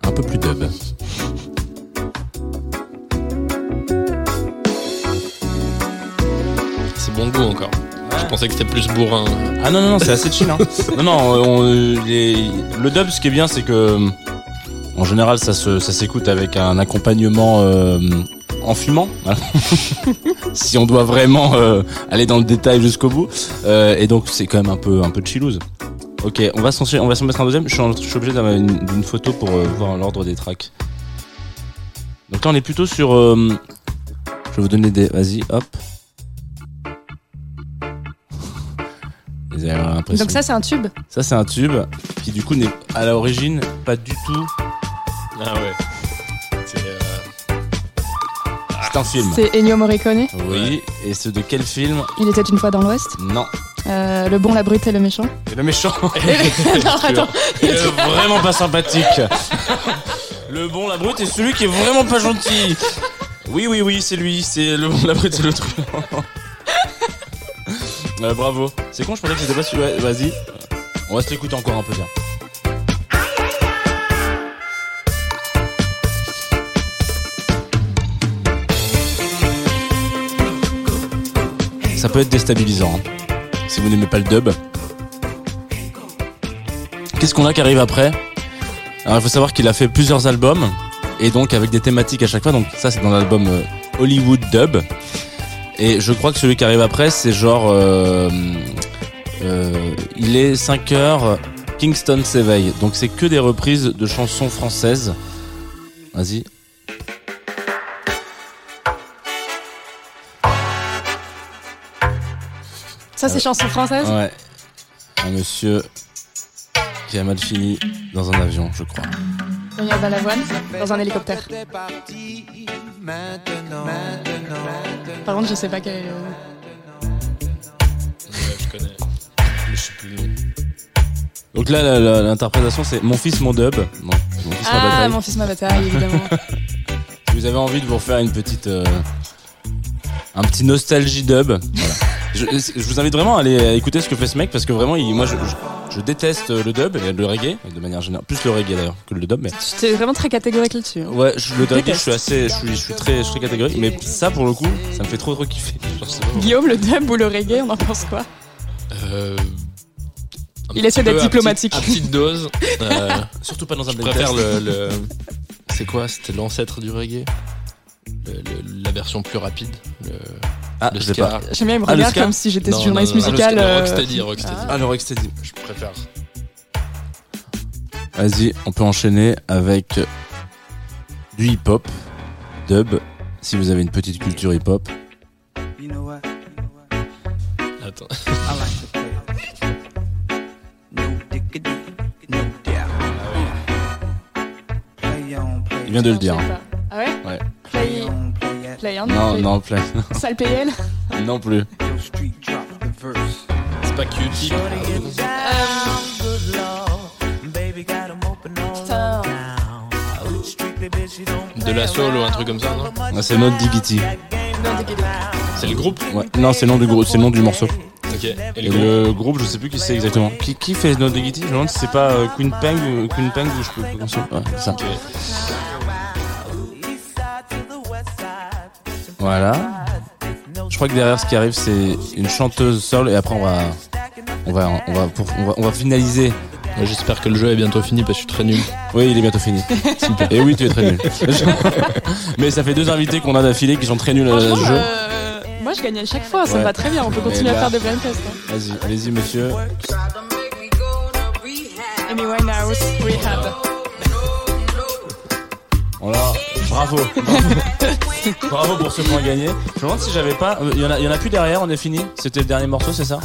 Un peu plus dub. C'est bon goût encore. Je pensais que c'était plus bourrin. Ah non, non, non, c'est assez chill. Hein. non, non, on- les- le dub, ce qui est bien, c'est que en général, ça se, ça s'écoute avec un accompagnement euh, en fumant. si on doit vraiment euh, aller dans le détail jusqu'au bout. Euh, et donc, c'est quand même un peu, un peu chillouse. Ok, on va s'en, on va s'en mettre un deuxième. Je suis, en- je suis obligé d'avoir une, d'une photo pour voir l'ordre des tracks. Donc là, on est plutôt sur. je vais vous donner des. Vas-y, hop. Donc ça, c'est un tube. Ça, c'est un tube qui, du coup, n'est à l'origine pas du tout. Ah ouais. C'est. euh, C'est un film. C'est Ennio Morricone. Oui. Et c'est de quel film Il était une fois dans l'Ouest. Non. Euh, le bon, la brute et le méchant. C'est le méchant. non, attends. Il est vraiment pas sympathique. Le bon, la brute, et celui qui est vraiment pas gentil. Oui, oui, oui, c'est lui. C'est le bon, la brute, c'est le truc. Ouais, bravo. C'est con, je pensais que c'était pas celui. Vas-y. On va se l'écouter encore un peu bien. Ça peut être déstabilisant hein, si vous n'aimez pas le dub. Qu'est-ce qu'on a qui arrive après? Alors il faut savoir qu'il a fait plusieurs albums et donc avec des thématiques à chaque fois. Donc ça c'est dans l'album euh, Hollywood Dub. Et je crois que celui qui arrive après c'est genre euh, euh, il est 5 heures Kingston s'éveille. Donc c'est que des reprises de chansons françaises. Vas-y. Ça, c'est chanson française. Ouais. Un monsieur qui a mal fini dans un avion, je crois. Daniel Balavoine, dans un hélicoptère. Par contre, je sais pas quel. ouais, je connais. Mais je sais plus le. Donc là, l'interprétation, c'est Mon fils, mon dub. Non, mon fils, ma Ah, bataille. mon fils, ma bataille, évidemment. Si vous avez envie de vous refaire une petite, euh, un petit nostalgie dub, voilà. Je, je vous invite vraiment à aller écouter ce que fait ce mec parce que vraiment, il, moi, je, je, je déteste le dub et le reggae de manière générale, plus le reggae d'ailleurs que le dub, mais J'étais vraiment très catégorique là-dessus. hein. ouais, je, le reggae, je suis assez, je suis, je suis très, je suis très catégorique, mais ça pour le coup, ça me fait trop trop kiffer. Genre, Guillaume, le dub ou le reggae, on en pense quoi? Euh, Il essaie d'être à diplomatique. petite- À petite dose. Euh, Surtout pas dans un je préfère le. le- C'est quoi? C'était l'ancêtre du reggae? Le- le- La version plus rapide. Le, Ah, le je sais ska. pas. J'aime bien, il me Ah, le regarde ska comme si j'étais Non, journaliste non, non, musical. Le, ska- le euh, Rocksteady, Rocksteady. Ah, le Rocksteady. Je préfère. Vas-y, on peut enchaîner avec du hip-hop, dub, si vous avez une petite culture hip-hop. You know what? Attends. I like to play. No diggity, no doubt. Play on, play Il vient de le dire. je play at play on, Non, play- non. Sale PL non plus. C'est pas. Putain. De la soul ou un truc comme ça, non Ah, C'est notre Diggity. C'est le groupe Ouais. Non, c'est le nom du groupe, c'est le nom du morceau. Ok. Et Et le groupe le groupe, je sais plus qui c'est exactement. Qui, qui fait notre Diggity Je me demande si c'est pas euh, Queen Pang ou Queen Pang ou je peux. Ouais, c'est ça. Voilà. Je crois que derrière, ce qui arrive, c'est une chanteuse seule, et après, on va, on va, on va, pour- on va, on va finaliser. J'espère que le jeu est bientôt fini parce que je suis très nul. Oui, il est bientôt fini. Et oui, tu es très nul. Mais ça fait deux invités qu'on a d'affilée qui sont très nuls à ce Franchement, jeu. euh, moi je gagne à chaque fois, ça Ouais. me va très bien. On peut continuer à faire des blind tests. hein. Vas-y, allez-y, monsieur. Amy Winehouse, Rehab. Voilà, bravo. Bravo, Bravo pour ce point gagné. Je me demande si j'avais pas. euh, Il y, en a, il y en a plus derrière, on est fini. C'était le dernier morceau, c'est ça?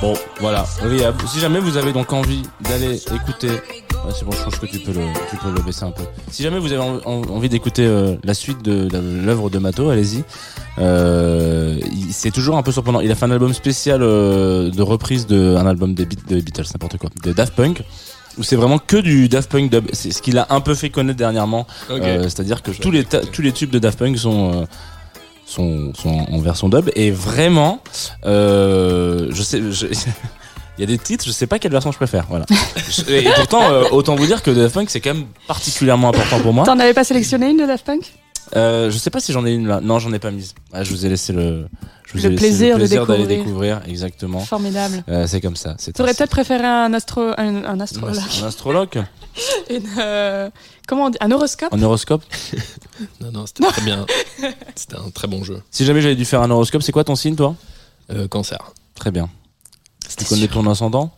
Bon, voilà. Si jamais vous avez donc envie d'aller écouter. Ouais, c'est bon, je pense que tu peux le, tu peux le baisser un peu. Si jamais vous avez en- en- envie d'écouter euh, la suite de l'œuvre de Mato, allez-y. Euh, c'est toujours un peu surprenant. Il a fait un album spécial euh, de reprise de un album des, Beat- des Beatles, n'importe quoi, de Daft Punk, où c'est vraiment que du Daft Punk dub. C'est ce qu'il a un peu fait connaître dernièrement. Euh, C'est-à-dire que tous les tous les tubes de Daft Punk sont euh, sont, sont en version dub et vraiment, euh, je sais. je- Il y a des titres, je sais pas quelle version je préfère. Voilà. Et pourtant, euh, autant vous dire que Daft Punk c'est quand même particulièrement important pour moi. T'en avais pas sélectionné une de Daft Punk? Euh, je sais pas si j'en ai une là. Non, j'en ai pas mise. Ah, je vous ai laissé le, je vous Le ai laissé plaisir de plaisir d'aller découvrir. découvrir. Exactement. Formidable. Euh, c'est comme ça. T'aurais ainsi. peut-être préféré un astro, un, un un, astrologue, ast- un astrologue Une, euh, comment on dit, un horoscope. en horoscope. Non, non, c'était très bien. C'était un très bon jeu. Si jamais j'avais dû faire un horoscope, c'est quoi ton signe, toi? Euh, cancer. Très bien. Tu connais ton ascendant?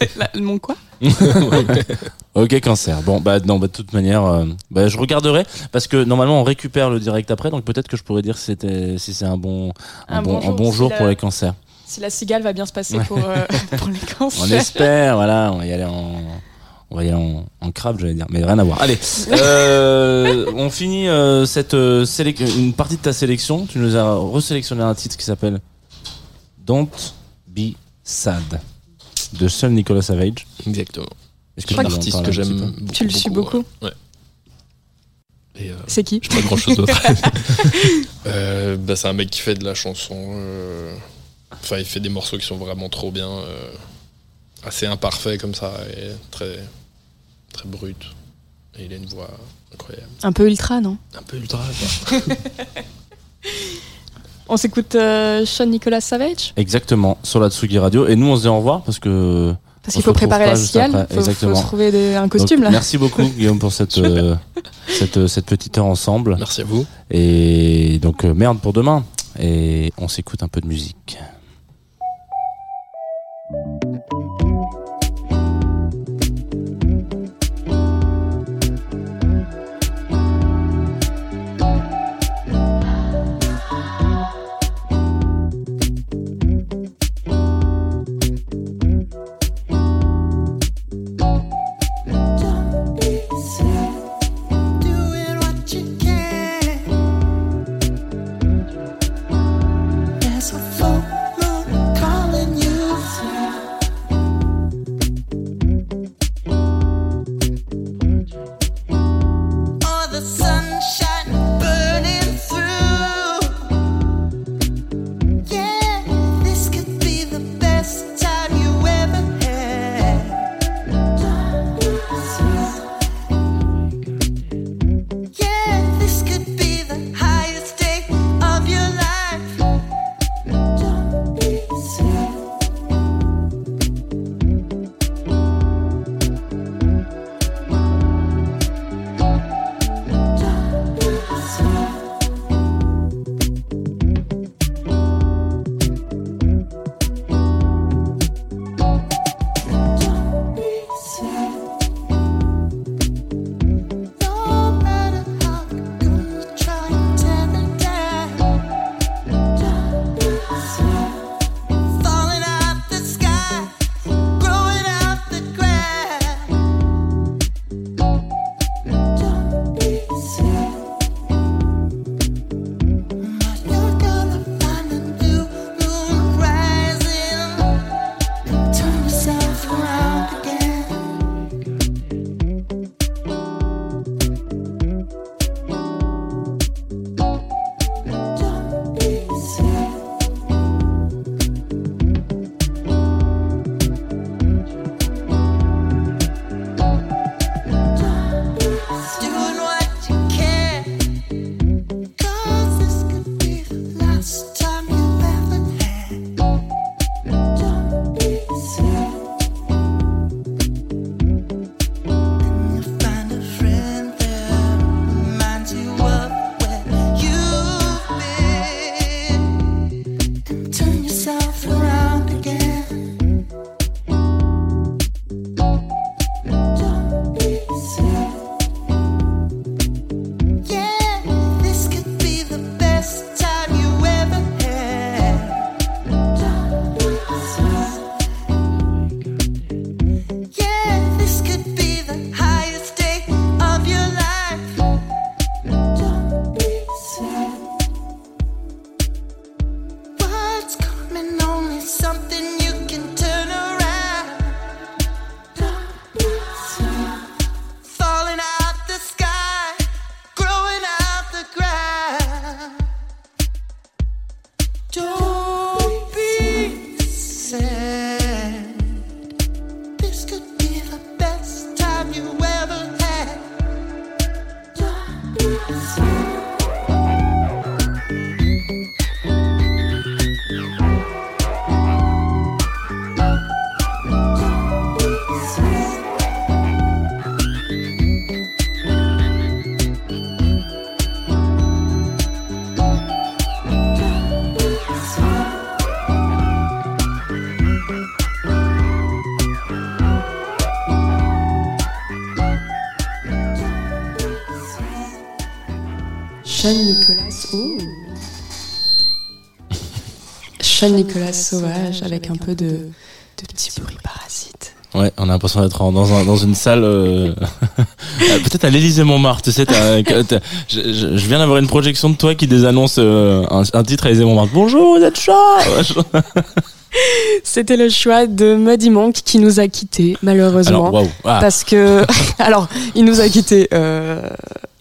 La- mon quoi Ok, cancer. Bon, bah non, bah, de toute manière, euh, bah, je regarderai parce que normalement on récupère le direct après, donc peut-être que je pourrais dire si c'était si c'est un bon un, Un bon, bon un jour, bon si jour la- pour les cancers. Si la cigale va bien se passer pour, euh, pour les cancers. On espère, voilà, on va y aller en on va y aller en, en crabe, j'allais dire, mais rien à voir. Allez, euh, on finit euh, cette euh, sélec- une partie de ta sélection. Tu nous as resélectionné un titre qui s'appelle Don't Be Sad de seul Nicolas Savage. Exactement. Est-ce artiste que j'aime beaucoup. Tu le suis beaucoup Ouais. Euh, C'est qui j'ai pas grand chose d'autre. euh, bah, c'est un mec qui fait de la chanson. euh, Enfin, il fait des morceaux qui sont vraiment trop bien. euh, assez imparfaits comme ça. Et très, très brut. Et il a une voix incroyable. Un peu ultra, non? Un peu ultra. quoi. On s'écoute euh, Sean Nicolas Savage Exactement, sur la Tsugi Radio. Et nous, on se dit au revoir parce que. Parce qu'il faut préparer la cigale. après. Faut, se trouver des- un costume Donc, là. Merci beaucoup, Guillaume, pour cette, euh, cette, cette petite heure ensemble. Merci à vous. Et donc, euh, merde pour demain. Et on s'écoute un peu de musique. Nicolas Sauvage avec un peu de, de petits bruits parasites. Ouais, on a l'impression d'être dans, un, dans une salle, euh, euh, peut-être à l'Élysée Montmartre. Tu sais, je, je, viens d'avoir une projection de toi qui désannonce euh, un, titre à l'Élysée Montmartre. Bonjour, vous êtes chaud C'était le choix de Muddy Monk qui nous a quittés malheureusement ah. parce que alors il nous a quittés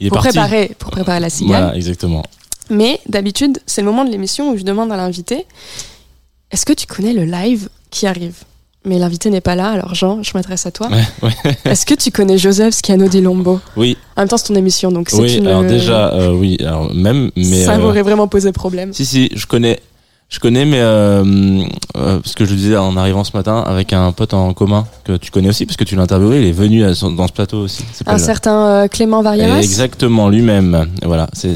pour préparer pour préparer la cigale. Voilà, exactement. Mais d'habitude, c'est le moment de l'émission où je demande à l'invité est-ce que tu connais le live qui arrive? Mais l'invité n'est pas là, alors Jean, je m'adresse à toi. Est-ce que tu connais Joseph Schiano di Lombo? Oui. En même temps, c'est ton émission, donc c'est Oui, alors déjà, euh, oui, alors même, mais... Ça m'aurait euh, vraiment posé problème. Si, si, je connais je connais, mais euh, euh, parce que je le disais en arrivant ce matin avec un pote en commun que tu connais aussi, parce que tu l'as interviewé, il est venu dans ce plateau aussi. Un certain euh, Clément Varieras Exactement, lui-même. Voilà, c'est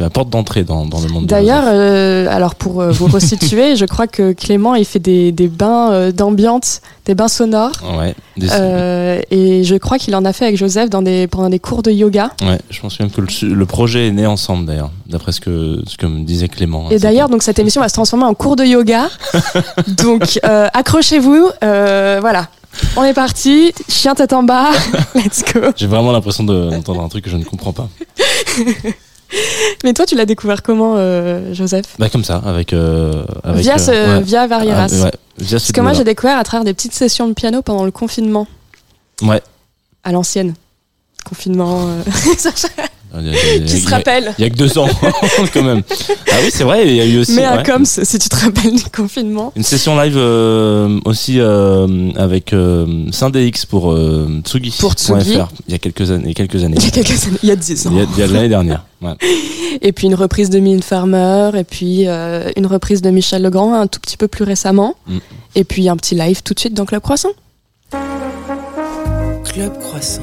ma porte d'entrée dans, dans, le monde. D'ailleurs, euh, alors pour euh, vous resituer, je crois que Clément, il fait des, des bains d'ambiance, des bains sonores. Ouais. Et je crois qu'il en a fait avec Joseph dans des, pendant des cours de yoga. Ouais, je pense même que le, le projet est né ensemble d'ailleurs, d'après ce que, ce que me disait Clément. Et d'ailleurs, donc cette émission va se transformer en cours de yoga. Donc euh, accrochez-vous, euh, voilà. On est parti, chien tête en bas, let's go. J'ai vraiment l'impression d'entendre un truc que je ne comprends pas. Mais toi, tu l'as découvert comment, euh, Joseph Bah comme ça, avec, avec via ce, via Varieras. Ah, Parce que moi, j'ai découvert à travers des petites sessions de piano pendant le confinement. Ouais. À l'ancienne. Confinement. Il qui se rappelle. Il y a que deux ans, quand même. Ah oui, c'est vrai, il y a eu aussi. Mais à Coms, si tu te rappelles du confinement. Une session live euh, aussi euh, avec euh, Saint-DX pour euh, Tsugi. Pour Tsugi. Il y a quelques années. Quelques années. Il y a quelques années. Il y a dix ans. Il y a, l'année dernière. Ouais. Et puis une reprise de Mine Farmer, et puis euh, une reprise de Michel Legrand un tout petit peu plus récemment. Mm. Et puis un petit live tout de suite dans Club Croissant. Club Croissant.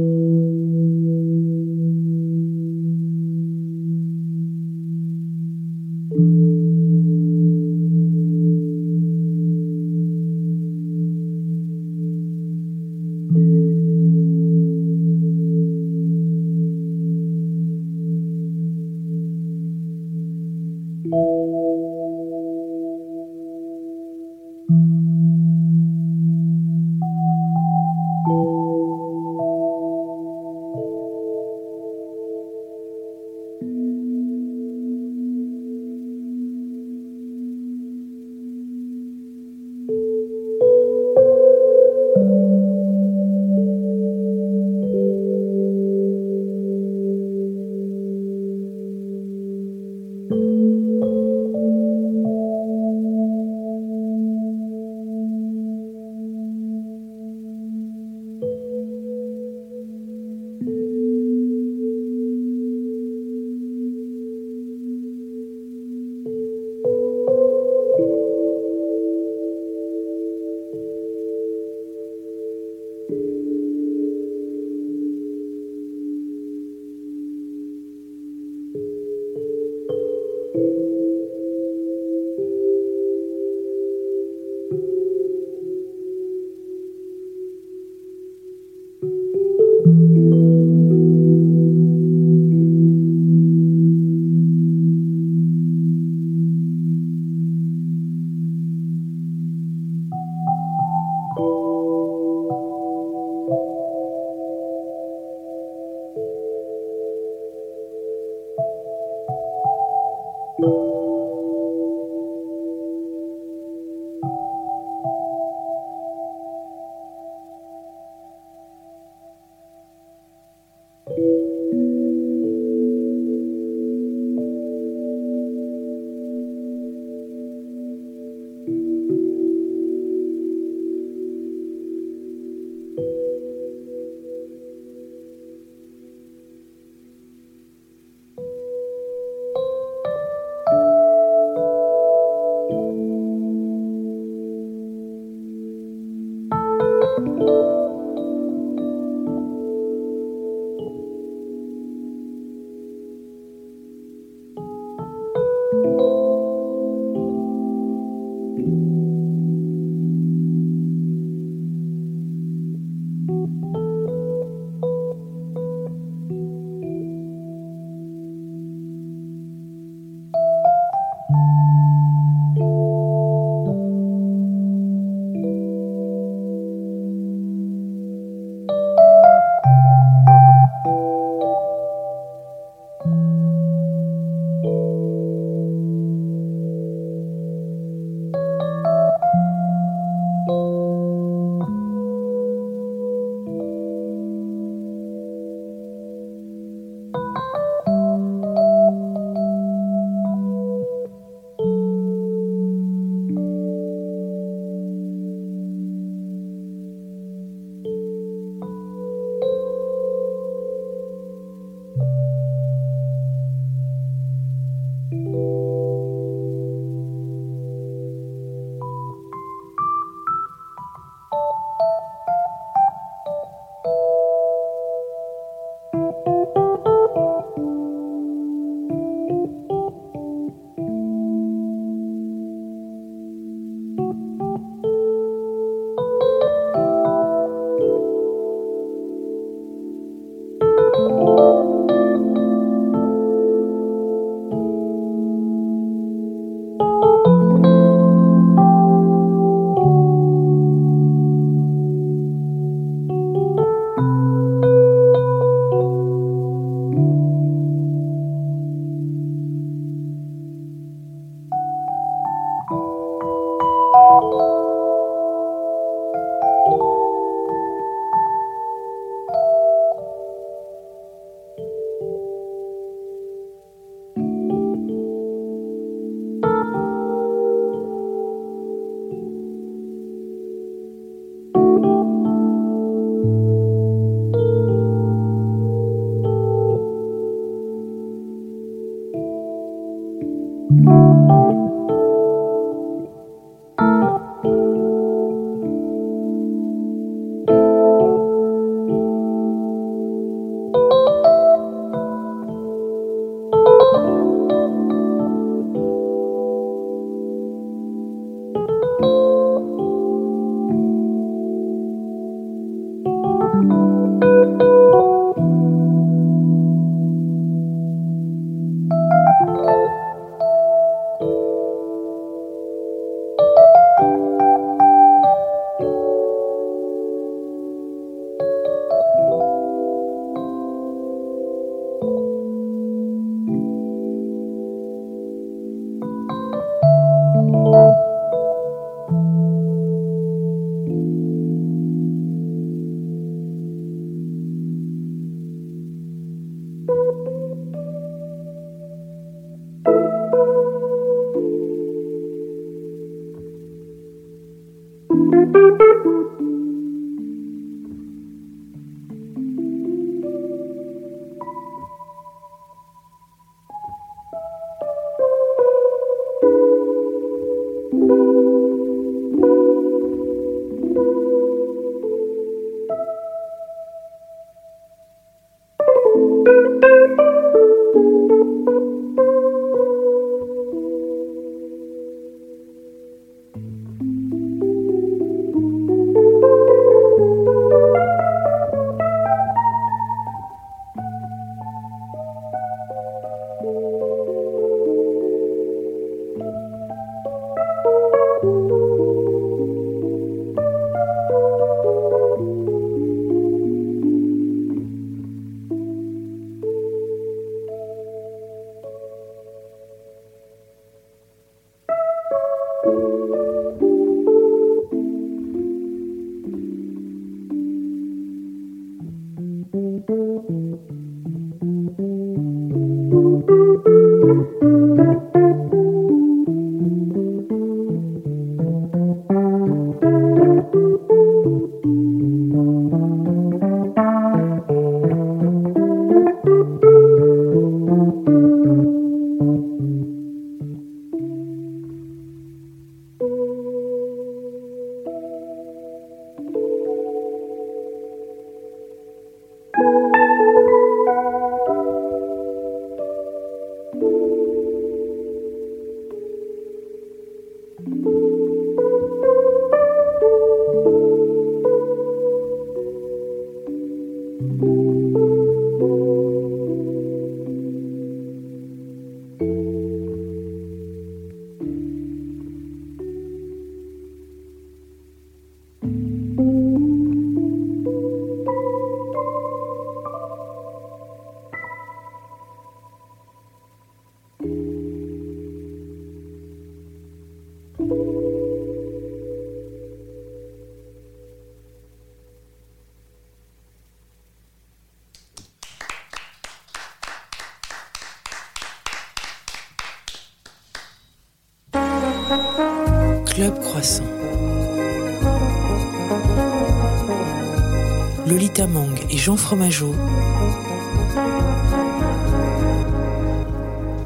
Jean Fromageau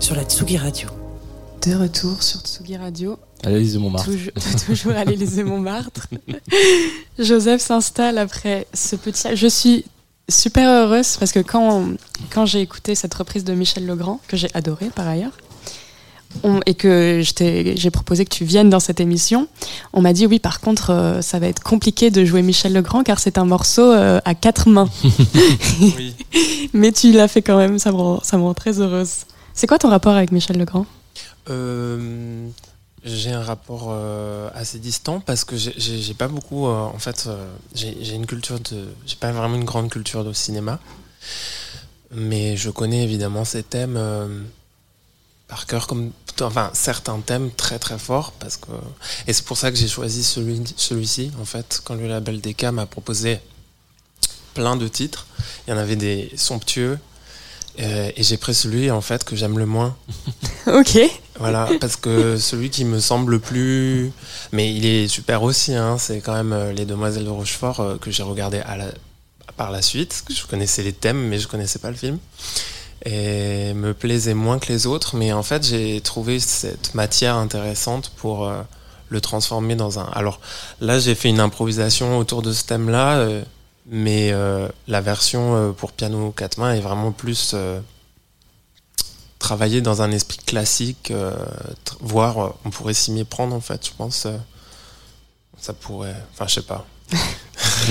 sur la Tsugi Radio. De retour sur Tsugi Radio. À l'Élysée Montmartre. Toujours, toujours à l'Élysée Montmartre. Joseph s'installe après ce petit. Je suis super heureuse parce que quand, quand j'ai écouté cette reprise de Michel Legrand, que j'ai adoré par ailleurs, et que j'ai proposé que tu viennes dans cette émission, on m'a dit oui, par contre, euh, ça va être compliqué de jouer Michel Legrand car c'est un morceau euh, à quatre mains. Mais tu l'as fait quand même, ça me rend, ça me rend très heureuse. C'est quoi ton rapport avec Michel Legrand? Euh, J'ai un rapport assez distant parce que j'ai pas beaucoup, en fait, j'ai une culture de, j'ai pas vraiment une grande culture de cinéma, mais je connais évidemment ces thèmes par cœur comme enfin certains thèmes très très forts parce que et c'est pour ça que j'ai choisi celui celui-ci en fait quand le label DK m'a proposé plein de titres. Il y en avait des somptueux euh, et j'ai pris celui en fait que j'aime le moins. Ok. Voilà parce que celui qui me semble le plus mais il est super aussi hein, c'est quand même euh, les demoiselles de Rochefort euh, que j'ai regardé à la par la suite je connaissais les thèmes mais je connaissais pas le film et me plaisait moins que les autres. Mais en fait, j'ai trouvé cette matière intéressante pour euh, le transformer dans un. Alors là, j'ai fait une improvisation autour de ce thème-là, euh, mais euh, la version pour piano quatre mains est vraiment plus travaillée dans un esprit classique, voire on pourrait s'y méprendre en fait, je pense. ça pourrait. Enfin, je sais pas.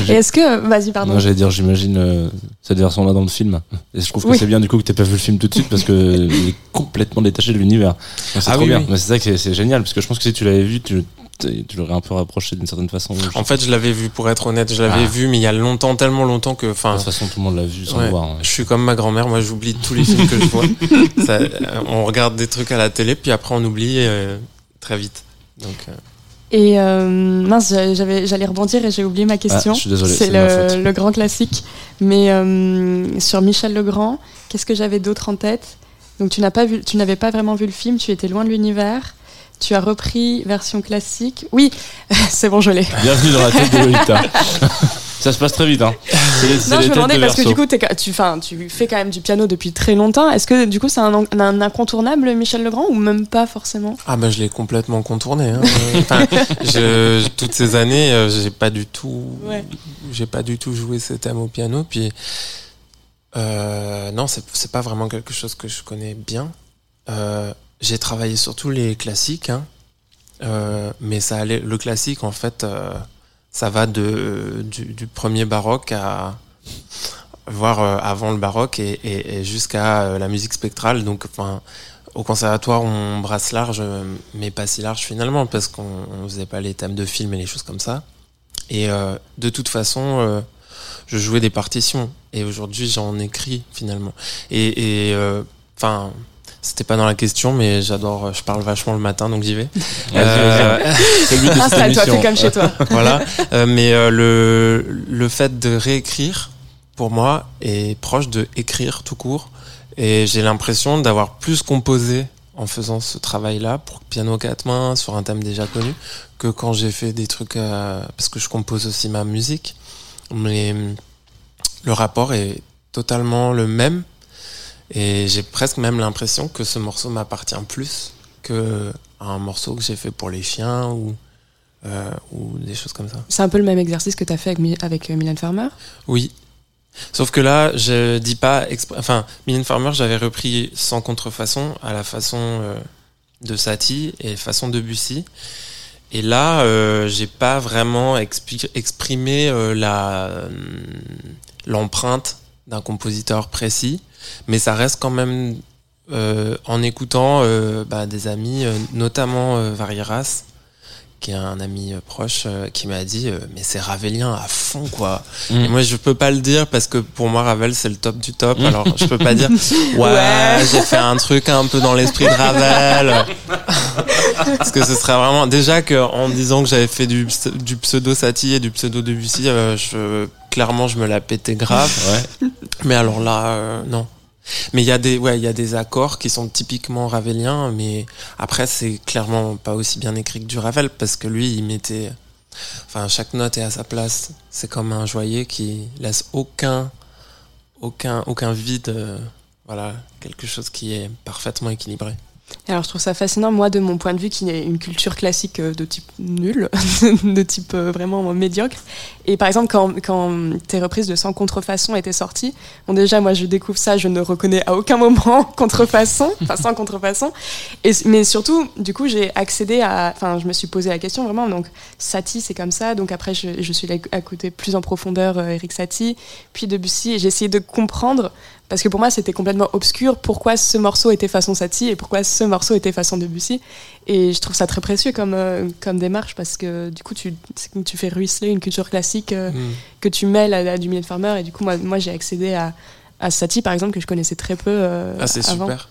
Est-ce que. Vas-y, pardon. j'allais dire, j'imagine euh, cette version-là dans le film. Et je trouve que c'est bien du coup que tu pas vu le film tout de suite parce qu'il est complètement détaché de l'univers. C'est ah trop bien. Mais c'est ça que c'est génial parce que je pense que si tu l'avais vu, tu, tu l'aurais un peu rapproché d'une certaine façon. En fait, je l'avais vu, pour être honnête, je l'avais ah. vu, mais il y a longtemps, tellement longtemps que. De toute façon, tout le monde l'a vu sans voir. Je suis comme ma grand-mère, moi j'oublie tous les films que je vois. Euh, on regarde des trucs à la télé, puis après on oublie euh, très vite. Donc. Et euh, mince, j'allais rebondir et j'ai oublié ma question. Ah, je suis désolé, c'est, le, le, grand classique. Mais euh, sur Michel Legrand, qu'est-ce que j'avais d'autre en tête? Donc tu, n'as pas vu, tu n'avais pas vraiment vu le film, tu étais loin de l'univers. Tu as repris version classique. Oui, c'est bon, je l'ai. Bienvenue dans la tête de Lolita. Ça se passe très vite. Hein. non, je me demandais parce que du coup, tu, tu fais quand même du piano depuis très longtemps. Est-ce que du coup, c'est un, incontournable, Michel Legrand, ou même pas forcément? Ah, ben je l'ai complètement contourné. Hein. je, toutes ces années, euh, j'ai pas du tout, j'ai pas du tout joué ce thème au piano. Puis, euh, non, c'est pas vraiment quelque chose que je connais bien. Euh, j'ai travaillé sur tous les classiques, hein. mais ça allait. Le classique, en fait ça va de, du, premier baroque à voir euh, avant le baroque et, jusqu'à euh, la musique spectrale. Donc, au conservatoire, on brasse large, mais pas si large finalement, parce qu'on faisait pas les thèmes de films et les choses comme ça. Et euh, de toute façon, je jouais des partitions. Et aujourd'hui, j'en écris finalement. Et, enfin, c'était pas dans la question, mais j'adore, je parle vachement le matin, donc j'y vais. Euh, Installe-toi, fais comme chez toi. voilà. Euh, mais euh, le, le fait de réécrire, pour moi, est proche de écrire tout court. Et j'ai l'impression d'avoir plus composé en faisant ce travail-là pour piano quatre mains sur un thème déjà connu que quand j'ai fait des trucs parce que je compose aussi ma musique. Mais le rapport est totalement le même et j'ai presque même l'impression que ce morceau m'appartient plus que un morceau que j'ai fait pour les chiens ou, euh, ou des choses comme ça. C'est un peu le même exercice que tu as fait avec, avec euh, Farmer? Oui. Sauf que là, je dis pas. Enfin, Mylène Farmer, j'avais repris sans contrefaçon à la façon euh, de Satie et façon de Bussy. Et là, euh, j'ai pas vraiment exprimé la l'empreinte d'un compositeur précis mais ça reste quand même euh, en écoutant euh, bah, des amis, euh, notamment Varieras, qui est un ami proche, qui m'a dit mais c'est ravelien à fond quoi. Mm. Et moi je peux pas le dire parce que pour moi Ravel c'est le top du top. Mm. Alors je peux pas dire ouais, j'ai fait un truc un peu dans l'esprit de Ravel. parce que ce serait vraiment déjà que en disant que j'avais fait du, du pseudo Satie et du pseudo Debussy, je clairement je me la pétais grave. Ouais. Mais alors là non. Mais il y a des, accords qui sont typiquement raveliens, mais après, c'est clairement pas aussi bien écrit que du Ravel, parce que lui, il mettait, enfin, chaque note est à sa place. C'est comme un joaillier qui laisse aucun vide, euh, voilà, quelque chose qui est parfaitement équilibré. Alors je trouve ça fascinant, moi de mon point de vue, qui est une culture classique euh, de type nul, de type euh, vraiment médiocre. Et par exemple, quand, quand tes reprises de Sans contrefaçon étaient sorties, bon déjà moi je découvre ça, je ne reconnais à aucun moment contrefaçon, enfin sans contrefaçon. Mais surtout, du coup, j'ai accédé à, enfin je me suis posé la question vraiment, donc Satie c'est comme ça, donc après je, je suis à côté plus en profondeur euh, Eric Satie, puis Debussy, et j'ai essayé de comprendre parce que pour moi, c'était complètement obscur pourquoi ce morceau était façon Satie et pourquoi ce morceau était façon Debussy. Et je trouve ça très précieux comme, euh, comme démarche parce que du coup, tu, tu fais ruisseler une culture classique euh, mm. que tu mêles à, du Million Farmer. Et du coup, moi, moi j'ai accédé à, à Satie, par exemple, que je connaissais très peu euh, ah, c'est super.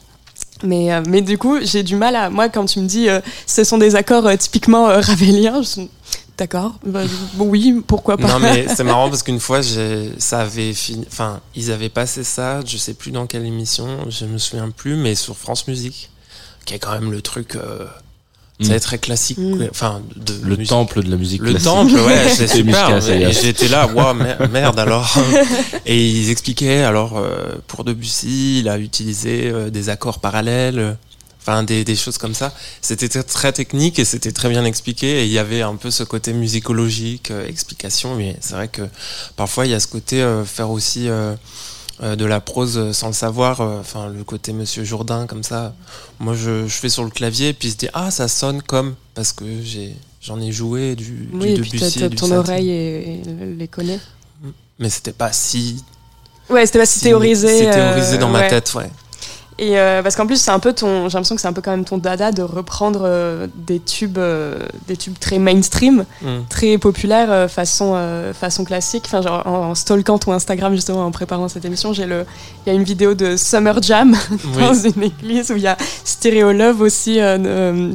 Mais, mais du coup, j'ai du mal à. Moi, quand tu me dis ce sont des accords typiquement raveliens, je D'accord. Bah, oui, pourquoi pas. Non, mais c'est marrant parce qu'une fois, ça avait fini. Enfin, ils avaient passé ça, je sais plus dans quelle émission, je me souviens plus, mais sur France Musique, qui est quand même le truc. Euh, mm. très classique. Mm. Enfin, de le temple de la musique. Le temple, ouais, c'est super. et j'étais là, waouh, merde alors. et ils expliquaient, alors, euh, pour Debussy, il a utilisé euh, des accords parallèles enfin des, des, choses comme ça. C'était très technique et c'était très bien expliqué et il y avait un peu ce côté musicologique, euh, explication, mais c'est vrai que parfois il y a ce côté euh, faire aussi euh, de la prose sans le savoir, enfin le côté Monsieur Jourdain comme ça. Moi je, je, fais sur le clavier et puis je dis ah ça sonne comme parce que j'ai j'en ai joué du, oui, du et puis ton oreille et, les connaît. Mais c'était pas si Ouais, c'était pas si, théorisé. C'est théorisé dans ma tête, ouais. Et euh, parce qu'en plus, c'est un peu ton. J'ai l'impression que c'est un peu quand même ton dada de reprendre euh, des tubes, euh, des tubes très mainstream, mm. très populaires, façon, façon classique. Enfin, genre en, stalkant ton Instagram justement en préparant cette émission, j'ai le. Il y a une vidéo de Summer Jam dans une église où il y a Stereo Love aussi.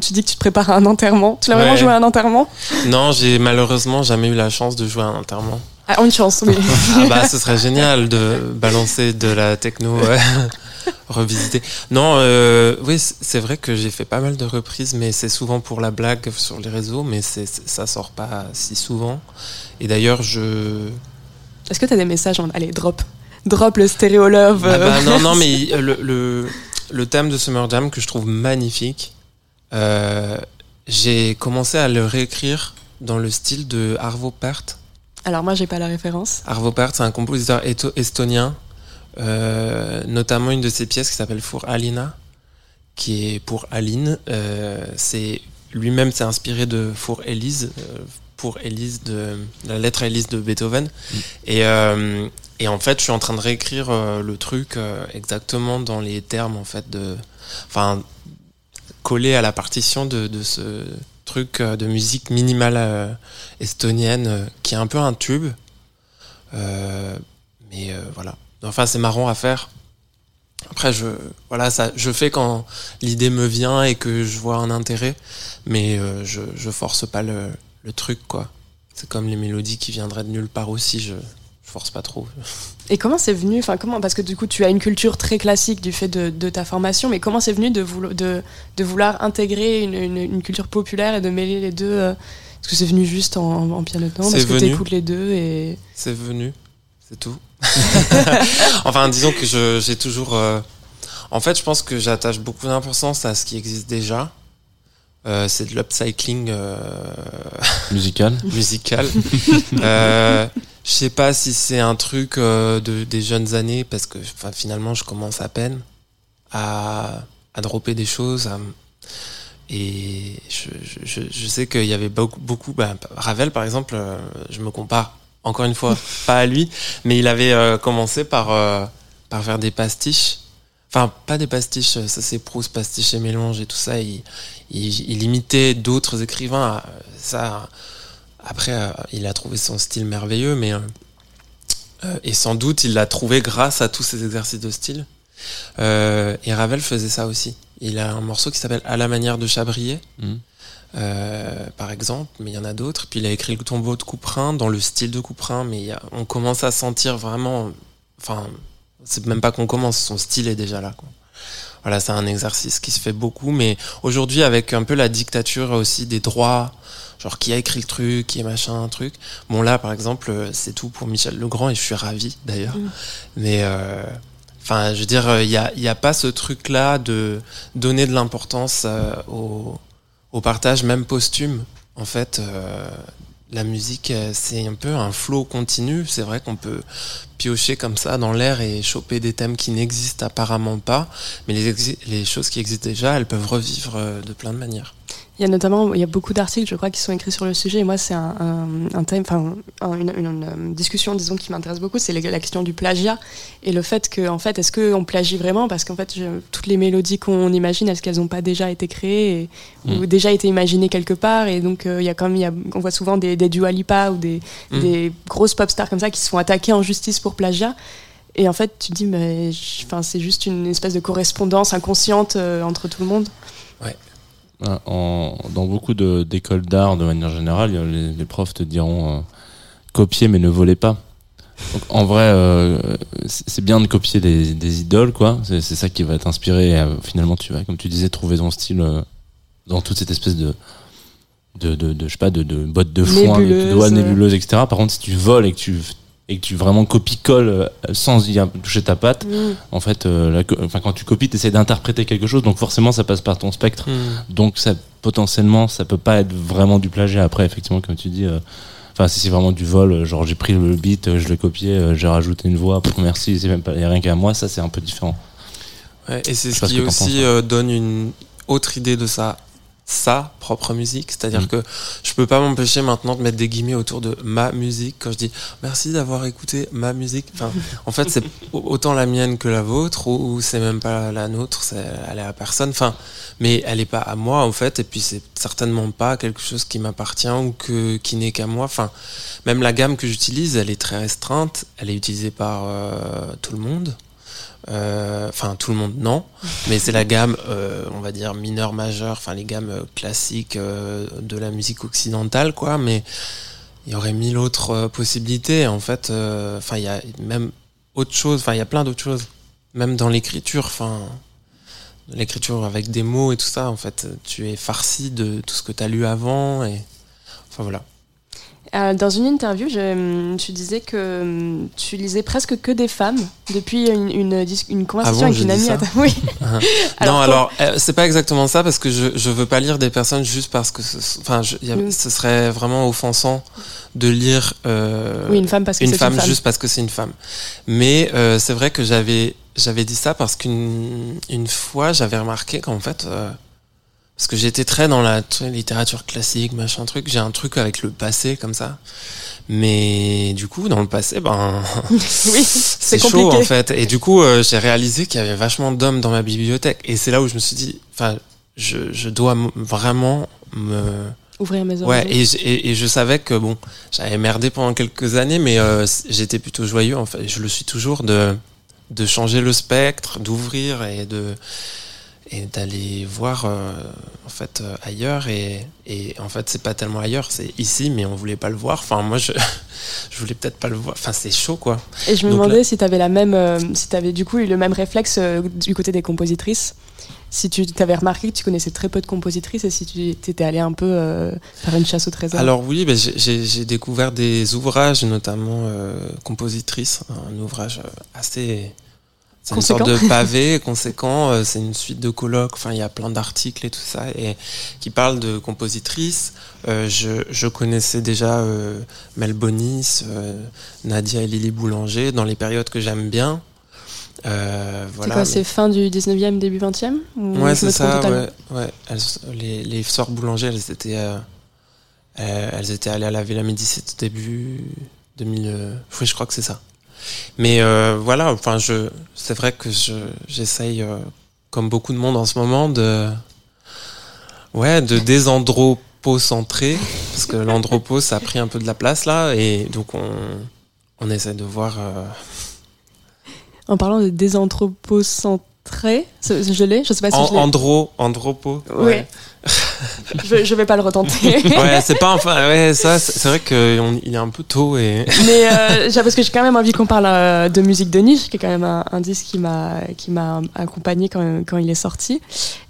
tu dis que tu te prépares à un enterrement. Tu l'as vraiment joué à un enterrement? Non, j'ai malheureusement jamais eu la chance de jouer à un enterrement. Ah, une chance, oui. ah bah, ce serait génial de balancer de la techno. Ouais. revisiter. Non, euh, oui, c'est vrai que j'ai fait pas mal de reprises, mais c'est souvent pour la blague sur les réseaux, mais c'est ça sort pas si souvent. Et d'ailleurs, je. Est-ce que tu as des messages en. Allez, drop. Drop le stéréo love. Ah bah, non, non, mais le, le, le, thème de Summer Jam que je trouve magnifique, euh, j'ai commencé à le réécrire dans le style de Arvo Pärt. Alors moi, j'ai pas la référence. Arvo Pärt, c'est un compositeur estonien euh, notamment une de ses pièces qui s'appelle Pour Alina, qui est pour Aline. Euh, c'est lui-même s'est inspiré de Pour Élise, euh, pour Élise de la lettre Élise de Beethoven. Mm. Et, et en fait, je suis en train de réécrire le truc exactement dans les termes en fait de, enfin, collé à la partition de, de ce truc de musique minimale estonienne qui est un peu un tube. mais voilà. Enfin, c'est marrant à faire. Après, je, voilà, ça, je fais quand l'idée me vient et que je vois un intérêt, mais euh, je, je force pas le, le truc, quoi. C'est comme les mélodies qui viendraient de nulle part aussi, je, je force pas trop. Et comment c'est venu, enfin comment, parce que du coup tu as une culture très classique du fait de, de ta formation, mais comment c'est venu de, de, de, vouloir intégrer une, une, culture populaire et de mêler les deux euh, Est-ce que c'est venu juste en, en piano Parce que tu écoutes les deux et... C'est venu, c'est tout. enfin, disons que j'ai toujours. Euh, en fait, je pense que j'attache beaucoup d'importance à ce qui existe déjà. Euh, c'est de l'upcycling euh, musical. musical. je sais pas si c'est un truc de, des jeunes années parce que finalement je commence à peine à, à dropper des choses. et je, je, je, sais qu'il y avait beaucoup, beaucoup bah, Ravel par exemple, je me compare encore une fois, pas à lui, mais il avait euh, commencé par, euh, par faire des pastiches. Enfin, pas des pastiches, euh, ça c'est Proust, pastiche et mélange et tout ça. Il, imitait d'autres écrivains. Ça, après, il a trouvé son style merveilleux, mais et sans doute il l'a trouvé grâce à tous ces exercices de style. et Ravel faisait ça aussi. Il a un morceau qui s'appelle À la manière de Chabrier. Mmh. Euh, par exemple, mais il y en a d'autres. Puis il a écrit le tombeau de Couperin dans le style de Couperin, mais on commence à sentir vraiment, enfin, c'est même pas qu'on commence, son style est déjà là. Quoi. Voilà, c'est un exercice qui se fait beaucoup, mais aujourd'hui avec un peu la dictature aussi des droits, genre qui a écrit le truc, qui est machin, un truc. Bon là, par exemple, c'est tout pour Michel Legrand et je suis ravi d'ailleurs. Mm. Mais euh, enfin, je veux dire, il n'y a, y a pas ce truc-là de donner de l'importance euh, au, au, partage, même posthume. En fait, euh, la musique, euh, c'est un peu un flow continu. C'est vrai qu'on peut piocher comme ça dans l'air et choper des thèmes qui n'existent apparemment pas, mais les, les choses qui existent déjà, elles peuvent revivre euh, de plein de manières. Il y a notamment, il y a beaucoup d'articles, je crois, qui sont écrits sur le sujet. Et moi, c'est un, un, thème, enfin, une, une, euh, discussion, disons, qui m'intéresse beaucoup, c'est la question du plagiat et le fait que, en fait, est-ce qu'on plagie vraiment? Parce qu'en fait, toutes les mélodies qu'on imagine, est-ce qu'elles n'ont pas déjà été créées ou mm. déjà été imaginées quelque part? Et donc, euh, il y a y a, on voit souvent des, des Dua Lipa ou des, mm. des grosses pop stars comme ça qui se font attaquer en justice pour plagiat. Et en fait, tu te dis, mais enfin, c'est juste une espèce de correspondance inconsciente euh, entre tout le monde. Ouais. En, dans beaucoup d'écoles d'art, de manière générale, les, les profs te diront euh, copier mais ne volez pas. Donc, en vrai, euh, c'est bien de copier des, des idoles, quoi. C'est ça qui va t'inspirer. Euh, finalement, tu vas, comme tu disais, trouver ton style dans toute cette espèce de de, de, de je sais pas, de, de bottes de foin, de doigts nébuleuses, etc. Par contre, si tu voles et que tu et que tu vraiment copie-colle euh, sans y toucher ta patte, mm. en fait, euh, enfin, quand tu copies, tu essaies d'interpréter quelque chose, donc forcément ça passe par ton spectre. Mm. Donc ça, potentiellement, ça peut pas être vraiment du plagiat. Après, effectivement, comme tu dis, euh, enfin, si c'est vraiment du vol, genre j'ai pris le beat, je l'ai copié, j'ai rajouté une voix, pour merci, c'est même pas, y a rien qu'à moi, ça c'est un peu différent. Ouais, et c'est ce qui aussi donne une autre idée de ça sa propre musique. C'est-à-dire mm. que je peux pas m'empêcher maintenant de mettre des guillemets autour de ma musique quand je dis merci d'avoir écouté ma musique. Enfin, en fait, c'est autant la mienne que la vôtre ou, c'est même pas la nôtre, c'est, elle est à personne. Enfin, mais elle est pas à moi en fait. Et puis c'est certainement pas quelque chose qui m'appartient ou que qui n'est qu'à moi. Enfin, même la gamme que j'utilise, elle est très restreinte. Elle est utilisée par euh, tout le monde. Euh, enfin, tout le monde, non. Mais c'est la gamme, euh, on va dire, mineure, majeure, enfin, les gammes euh, classiques de la musique occidentale, quoi. Mais il y aurait mille autres possibilités. En fait, enfin, il y a même autre chose, enfin, il y a plein d'autres choses. Même dans l'écriture, enfin, l'écriture avec des mots et tout ça, en fait, tu es farci de tout ce que tu as lu avant. Et, enfin, voilà. Euh, dans une interview, je, tu disais que hum, tu lisais presque que des femmes depuis une, une, une conversation ah avec une amie. À ta... Oui. alors, non, alors euh, c'est pas exactement ça parce que je je veux pas lire des personnes juste parce que enfin ce serait vraiment offensant de lire euh, oui, une femme parce que une femme, une femme juste parce que c'est une femme. Mais c'est vrai que j'avais j'avais dit ça parce qu'une une fois j'avais remarqué qu'en fait parce que j'étais très dans la littérature classique, machin truc. J'ai un truc avec le passé comme ça. Mais du coup, dans le passé, ben, oui, c'est chaud en fait. Et du coup, euh, j'ai réalisé qu'il y avait vachement d'hommes dans ma bibliothèque. Et c'est là où je me suis dit, enfin, je, je dois vraiment me ouvrir mes oreilles. Ouais, et, et, je savais que bon, j'avais merdé pendant quelques années, mais euh, j'étais plutôt joyeux. En fait, je le suis toujours de de changer le spectre, d'ouvrir et de et d'aller voir euh, en fait euh, ailleurs. Et, et, en fait c'est pas tellement ailleurs c'est ici mais on voulait pas le voir. Enfin moi je je voulais peut-être pas le voir. Enfin c'est chaud quoi. Et je me demandais si tu avais la même euh, si tu avais du coup eu le même réflexe du côté des compositrices. Si tu t'avais remarqué que tu connaissais très peu de compositrices et si tu étais allé un peu faire une chasse au trésor. Alors oui ben j'ai découvert des ouvrages notamment compositrices un ouvrage assez c'est une sorte de pavé conséquent. Euh, c'est une suite de colloques. Enfin, il y a plein d'articles et tout ça et qui parlent de compositrices. Euh, je, je, connaissais déjà euh, Mel Bonis, euh, Nadia et Lily Boulanger dans les périodes que j'aime bien. Euh, voilà. C'est quoi, c'est fin du 19e, début 20e Ouais, c'est ça. Ouais, ouais. les, les sœurs Boulanger, elles étaient, elles étaient allées à la Villa Médicis début 2000. oui, je crois que c'est ça. Mais euh, voilà, enfin, je, c'est vrai que je, j'essaye, euh, comme beaucoup de monde en ce moment, de, ouais, de désandropocentrer, parce que l'andropos, a pris un peu de la place là, et donc on, on essaie de voir. Euh, en parlant de désanthropocentrer, je l'ai, je sais pas si je l'ai. Andro, andropo. Ouais. je, je vais pas le retenter. ouais, c'est pas enfin, ouais, ça, c'est vrai qu'il est un peu tôt et. Mais euh, parce que j'ai quand même envie qu'on parle euh, de musique de niche, qui est quand même un, disque qui m'a qui m'a accompagné quand, quand il est sorti.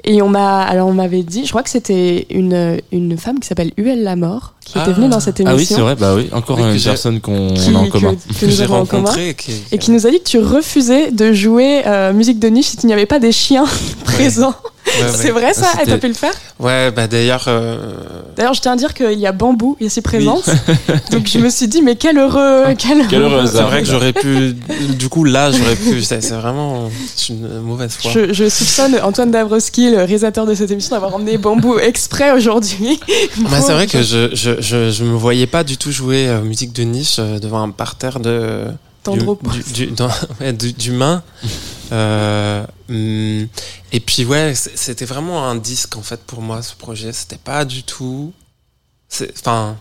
Et on m'a alors on m'avait dit, je crois que c'était une une femme qui s'appelle Uel Lamort qui était venue dans cette émission. Ah oui, c'est vrai, bah oui, encore une personne qu'on a en commun. Que, nous avons en commun. Et qui... nous a dit que tu refusais de jouer euh, musique de niche si tu n'y avait pas des chiens présents c'est vrai ça? Elle t'a pu le faire? Ouais, bah d'ailleurs. Euh, d'ailleurs, je tiens à dire qu'il y a Bambou ici présente. donc je me suis dit, mais quel heureux. Quel, heureux. C'est vrai que j'aurais pu. Du coup, là, j'aurais pu. C'est vraiment une mauvaise foi. Je, soupçonne Antoine Dabrowski, le réalisateur de cette émission, d'avoir emmené Bambou exprès aujourd'hui. Bah, c'est vrai que je, je, je, je, me voyais pas du tout jouer euh, musique de niche euh, devant un parterre de. D'humains. Euh, hmm, et puis ouais, c'était vraiment un disque en fait pour moi ce projet. C'était pas du tout. Enfin,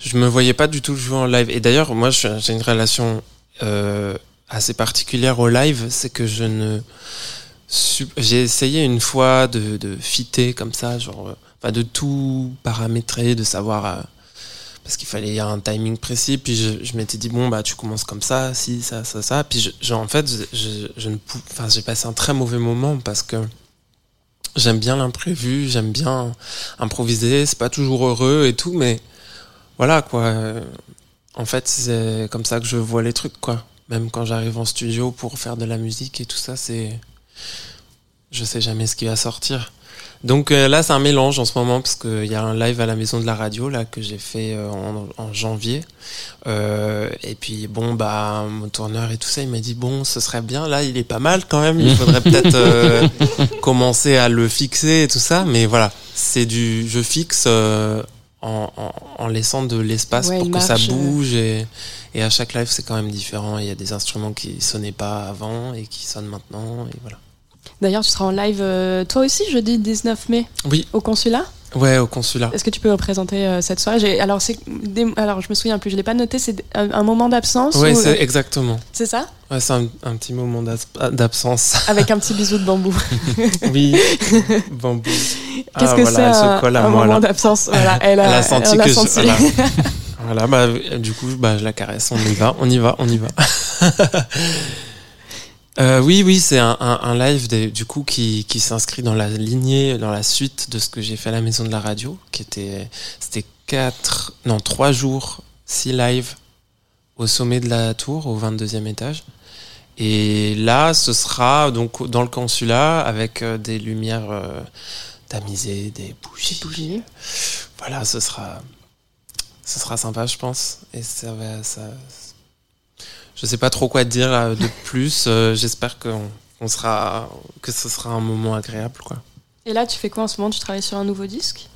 je me voyais pas du tout jouer en live. Et d'ailleurs, moi, j'ai une relation euh, assez particulière au live, c'est que je ne. J'ai essayé une fois de, de fitter comme ça, genre, pas de tout paramétrer, de savoir parce qu'il fallait un timing précis. Puis je, m'étais dit, bon, bah, tu commences comme ça, si, ça, ça, ça. Puis je, en fait, je, ne enfin, j'ai passé un très mauvais moment parce que j'aime bien l'imprévu, j'aime bien improviser. C'est pas toujours heureux et tout, mais voilà, quoi. En fait, c'est comme ça que je vois les trucs, quoi. Même quand j'arrive en studio pour faire de la musique et tout ça, c'est. Je sais jamais ce qui va sortir. Donc euh, là, c'est un mélange en ce moment parce qu'il y a un live à la maison de la radio là que j'ai fait euh, en, janvier. Euh, et puis bon, bah mon tourneur et tout ça, il m'a dit bon, ce serait bien. Là, il est pas mal quand même. Il faudrait peut-être commencer à le fixer et tout ça. Mais voilà, c'est du je fixe en, en, laissant de l'espace pour que ça bouge et, et à chaque live, c'est quand même différent. Il y a des instruments qui sonnaient pas avant et qui sonnent maintenant et voilà. D'ailleurs, tu seras en live euh, toi aussi jeudi 19 mai Oui. Au consulat Ouais, au consulat. Est-ce que tu peux représenter euh, cette soirée? Alors, c'est alors, je me souviens plus, je l'ai pas noté, c'est un, moment d'absence Oui, c'est exactement. C'est ça? Ouais, c'est un, petit moment d'absence. Avec un petit bisou de bambou. oui, bambou. Qu'est-ce ah, que c'est un, moment d'absence? Voilà, elle, a, senti que voilà, bah, du coup, bah, je la caresse. On y va, on y va, on y va. Euh, oui, oui, c'est un, un, live du coup qui, qui s'inscrit dans la lignée, dans la suite de ce que j'ai fait à la maison de la radio, qui était c'était quatre, non trois jours, six lives au sommet de la tour, au 22e étage. Et là, ce sera donc dans le consulat avec euh, des lumières euh, tamisées, des bougies. bougies. Voilà, ce sera, ce sera sympa, je pense. Et ça va, ça, je sais pas trop quoi dire de plus. Euh, j'espère qu'on sera, que ce sera un moment agréable, quoi. Et là, tu fais quoi en ce moment? Tu travailles sur un nouveau disque?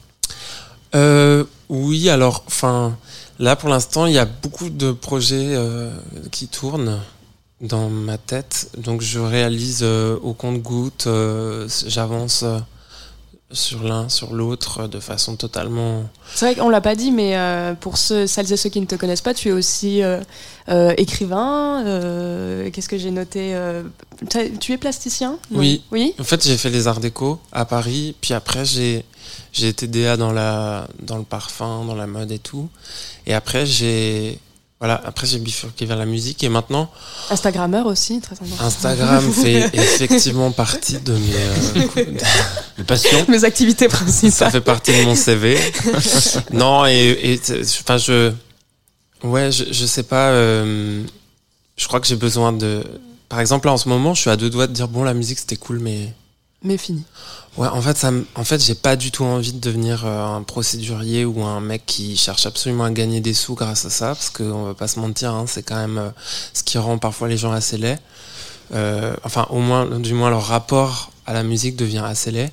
Euh, Oui, alors, enfin, là pour l'instant, il y a beaucoup de projets euh, qui tournent dans ma tête. Donc, je réalise au compte-goutte. J'avance sur l'un, sur l'autre, de façon totalement. C'est vrai qu'on l'a pas dit, mais euh, pour ceux, celles et ceux qui ne te connaissent pas, tu es aussi euh, euh, écrivain. Qu'est-ce que j'ai noté Tu es plasticien? Oui. Oui. En fait, j'ai fait les arts déco à Paris, puis après j'ai j'ai été DA dans la dans le parfum, dans la mode et tout. Et après j'ai voilà, après j'ai bifurqué vers la musique et maintenant. Instagrammeur aussi, très important. Instagram fait effectivement partie de mes, euh, passions. Mes activités principales. Ça fait partie de mon CV. non, et, enfin, je. Ouais, je, je sais pas. Euh, je crois que j'ai besoin de. Par exemple, là en ce moment, je suis à deux doigts de dire bon, la musique c'était cool, mais. Mais fini. Ouais, en fait, ça, en fait, j'ai pas du tout envie de devenir euh, un procédurier ou un mec qui cherche absolument à gagner des sous grâce à ça, parce qu'on va pas se mentir, hein, c'est quand même euh, ce qui rend parfois les gens assez laids. Euh, enfin, au moins, du moins, leur rapport à la musique devient assez laid.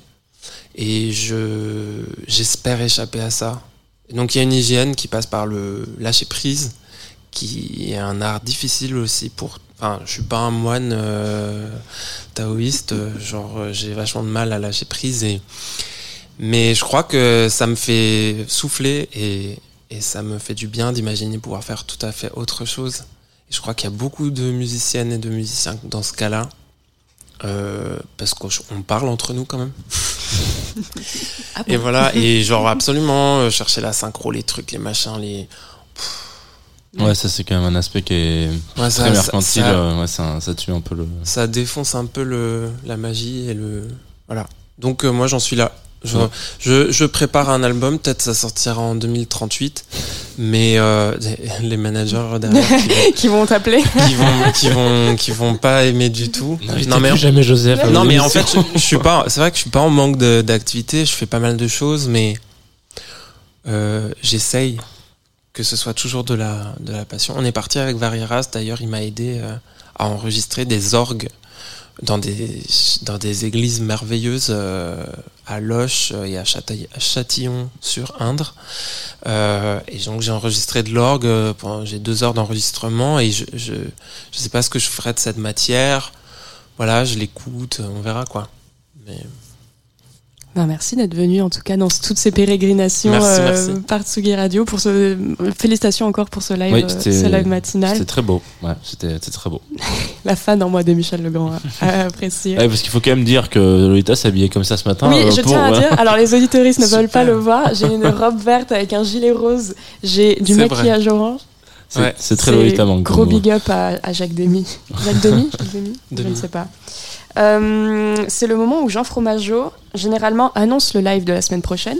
Et je, j'espère échapper à ça. donc, il y a une hygiène qui passe par le lâcher prise, qui est un art difficile aussi pour Enfin, je suis pas un moine euh, taoïste, euh, genre euh, j'ai vachement de mal à lâcher prise et mais je crois que ça me fait souffler et, et ça me fait du bien d'imaginer pouvoir faire tout à fait autre chose. Et je crois qu'il y a beaucoup de musiciennes et de musiciens dans ce cas-là. Euh, parce qu'on parle entre nous quand même. Ah et voilà, et genre absolument euh, chercher la synchro, les trucs, les machins, les. Ouais, ça c'est quand même un aspect qui est très mercantile. Ça, ouais, ça, ça, tue un peu le. Ça défonce un peu le la magie et le voilà. Donc moi j'en suis là. Je, je, prépare un album, peut-être ça sortira en 2038, mais euh, les managers derrière qui vont t'appeler, qui vont, qui vont, qui vont pas aimer du tout. Non, mais jamais Joseph. Non mais en fait, je, suis pas. C'est vrai que je suis pas en manque d'activité. Je fais pas mal de choses, mais euh, j'essaye que ce soit toujours de la de la passion. On est parti avec Varieras. D'ailleurs, il m'a aidé euh, à enregistrer des orgues dans des, dans des églises merveilleuses euh, à Loche et à, Châtillon sur Indre. Euh, et donc j'ai enregistré de l'orgue, j'ai deux heures d'enregistrement et je, je sais pas ce que je ferai de cette matière. Voilà, je l'écoute, on verra quoi. Ben, merci d'être venu en tout cas dans toutes ces pérégrinations euh, par Tsugi Radio. Pour ce... Félicitations encore pour ce live, euh, ce live matinal. C'était très beau. Ouais, c'était très beau. La fan en moi de Michel Legrand a, apprécié. Ouais, parce qu'il faut quand même dire que Lolita s'est habillée comme ça ce matin. Oui, euh, je tiens à dire. Alors les auditoristes ne veulent pas le voir. J'ai une robe verte avec un gilet rose. J'ai du maquillage orange. C'est très Lolita Mang. Gros big up à, Jacques Demy. Jacques Demy, Jacques Demy, Je ne sais pas. Euh, c'est le moment où Jean Fromageau généralement annonce le live de la semaine prochaine.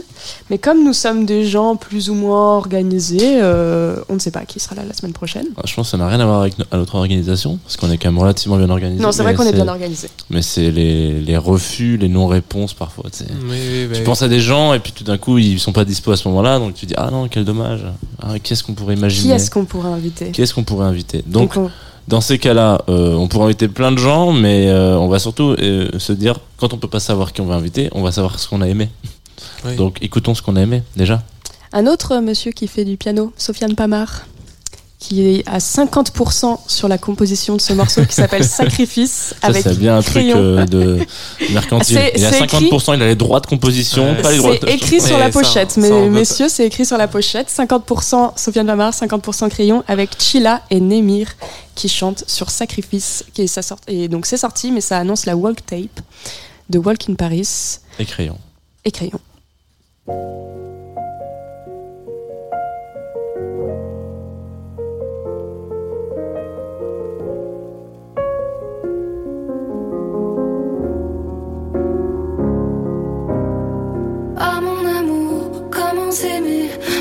Mais comme nous sommes des gens plus ou moins organisés, euh, on ne sait pas qui sera là la semaine prochaine. Ah, je pense que ça n'a rien à voir avec notre organisation, parce qu'on est quand même relativement bien organisé. Non, c'est vrai qu'on est bien organisé. Mais c'est les, les, refus, les non-réponses parfois. tu penses à des gens et puis tout d'un coup ils sont pas dispo à ce moment-là, donc tu dis ah non quel dommage. Ah, qu'est-ce qu'on pourrait imaginer? Qui est-ce qu'on pourrait inviter? Qui est-ce qu'on pourrait inviter? Donc, dans ces cas-là, euh, on pourra inviter plein de gens, mais euh, on va surtout euh, se dire, quand on peut pas savoir qui on va inviter, on va savoir ce qu'on a aimé. Donc écoutons ce qu'on a aimé déjà. Un autre monsieur qui fait du piano, Sofiane Pamar qui est à 50% sur la composition de ce morceau qui s'appelle Sacrifice. Ça, c'est bien un truc euh, de mercantile. Il a 50%, il a les droits de composition, pas les droits C'est écrit sur la pochette, mais messieurs, c'est écrit sur la pochette. 50% Sofiane Lamar, 50% Crayon, avec Chila et Nemir qui chantent sur Sacrifice. Qui est, et donc c'est sorti, mais ça annonce la Walk Tape de Walk in Paris. Et Crayon. Et Crayon.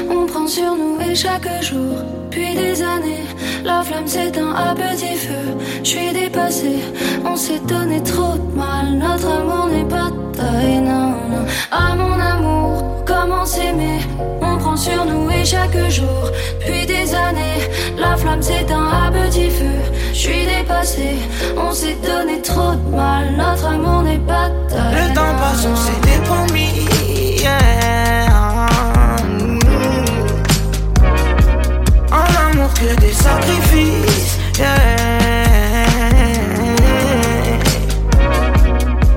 On prend sur nous et chaque jour, puis des années, la flamme s'éteint à petit feu. Je suis dépassé, on s'est donné trop de mal, notre amour n'est pas taille, non, non. Ah mon amour, comment s'aimer? On prend sur nous et chaque jour, puis des années, la flamme s'éteint à petit feu. Je suis dépassé, on s'est donné trop de mal, notre amour n'est pas taille. Le temps passe, on s'était promis, yeah. Des sacrifices.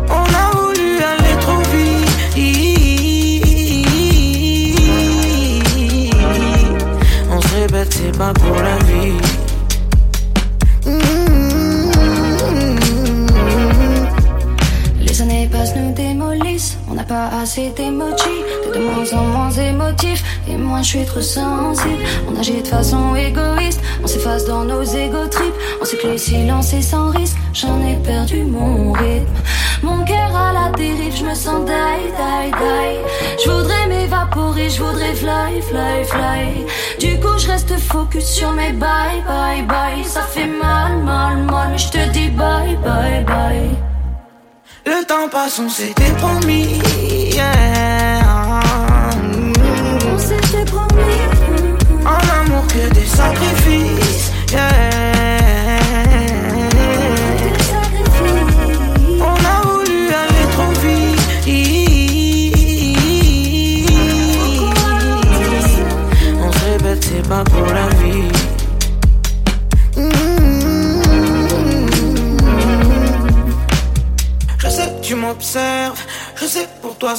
On a voulu aller trop vite. On se répète, c'est pas pour la pas assez d'émojis, de moins en moins émotifs. Et moi je suis trop sensible. On agit de façon égoïste. On s'efface dans nos égo trips. On sait que le silence est sans risque. J'en ai perdu mon rythme. Mon cœur à la dérive, je me sens die, die, die. Je voudrais m'évaporer, je voudrais fly, fly, fly. Du coup, je reste focus sur mes bye, bye, bye. Ça fait mal, mal, mal, mais je te dis bye, bye, bye. Le temps passe, on s'était promis.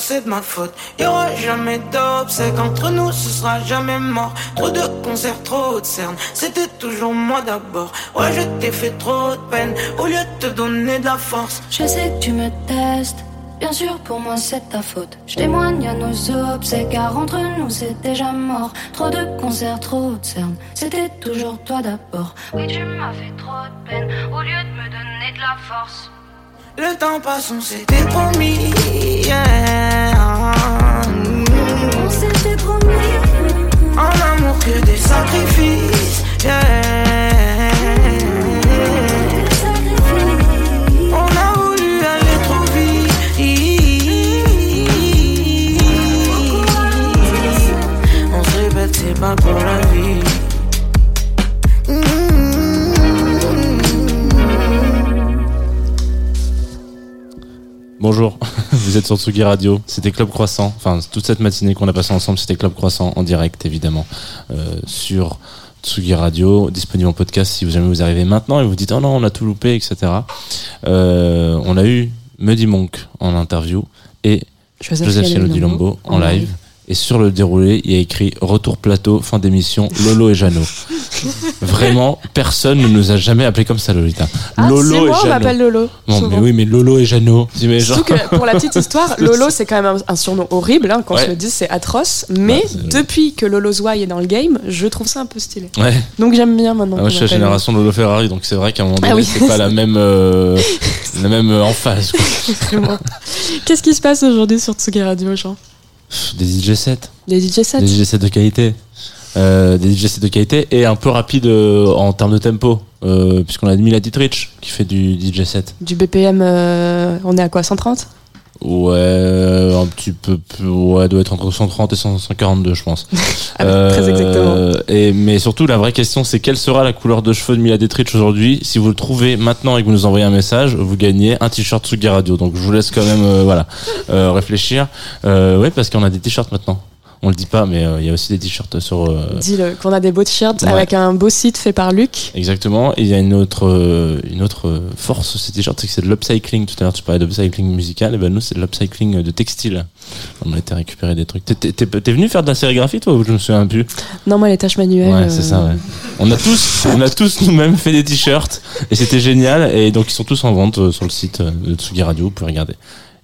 C'est de ma faute. Y'aura jamais d'obsèques entre nous, ce sera jamais mort. Trop de concerts, trop de cernes. C'était toujours moi d'abord. Ouais, je t'ai fait trop de peine au lieu de te donner de la force. Je sais que tu me testes. Bien sûr, pour moi c'est ta faute. Je témoigne à nos obsèques, car entre nous c'est déjà mort. Trop de concerts, trop de cernes. C'était toujours toi d'abord. Oui, tu m'as fait trop de peine, au lieu de me donner de la force. Le temps passe, on s'était promis. Yeah. On s'était promis. En amour que des sacrifices. Yeah. On a voulu aller trop vite. On se répète, c'est pas pour la vie. Bonjour, vous êtes sur Tsugi Radio, c'était Club Croissant, enfin toute cette matinée qu'on a passée ensemble c'était Club Croissant en direct évidemment euh, sur Tsugi Radio, disponible en podcast si vous jamais vous arrivez maintenant et vous dites oh non on a tout loupé etc. Euh, on a eu Muddy Monk en interview et Joseph, Dilombo en en live. Et sur le déroulé, il y a écrit Retour plateau, fin d'émission, Lolo et Jeannot. Vraiment, personne ne nous a jamais appelé comme ça, Lolita. Ah, Lolo c'est et moi, on Jeannot. m'appelle Lolo. Non, souvent. mais oui, mais Lolo et Jeannot. Tu mets genre- Surtout que pour la petite histoire, Lolo c'est quand même un, un surnom horrible, hein, qu'on Ouais. se le dise, c'est atroce. Mais Ouais, c'est- depuis que Lolo Zouai est dans le game, je trouve ça un peu stylé. Ouais. Donc j'aime bien maintenant. Ah, moi, qu'on je suis la m'appelle génération de Lolo Ferrari, donc c'est vrai qu'à un moment donné, Ah oui. c'est pas la même, euh, la même euh, emphase. quoi. Vraiment. Qu'est-ce qui se passe aujourd'hui sur Tsugi Radio, Jean? Des DJ sets, Des DJ sets. Des DJ sets de qualité, euh, des DJ sets de qualité et un peu rapide euh, en termes de tempo, euh, puisqu'on a Mila Dietrich qui fait du DJ set. Du BPM, on est à quoi 130 Ouais, un petit peu plus, ouais, doit être entre 130 et 142, je pense. Ah bah, Très exactement. Euh, Et, mais surtout, la vraie question, c'est quelle sera la couleur de cheveux de Mila Dietrich aujourd'hui? Si vous le trouvez maintenant et que vous nous envoyez un message, vous gagnez un t-shirt Tsugi Radio. Donc, je vous laisse quand même, euh, voilà, euh, réfléchir. Euh, ouais, parce qu'on a des t-shirts maintenant. On le dit pas, mais euh, il y a aussi des t-shirts sur. euh, Dis-le, qu'on a des beaux t-shirts Ouais. avec un beau site fait par Luc. Exactement. Et il y a une autre, euh, une autre euh, force de ces t-shirts, c'est que c'est de l'upcycling. Tout à l'heure, tu parlais d'upcycling musical. Et ben, nous, c'est de l'upcycling de textile. On a été récupérer des trucs. T'es- venu faire de la sérigraphie, toi, ou je me souviens plus? Non, moi, les tâches manuelles. Ouais, c'est ça, ouais. On a tous, on a tous nous-mêmes fait des t-shirts. Et c'était génial. Et donc, ils sont tous en vente sur le site de Tsugi Radio. Vous pouvez regarder.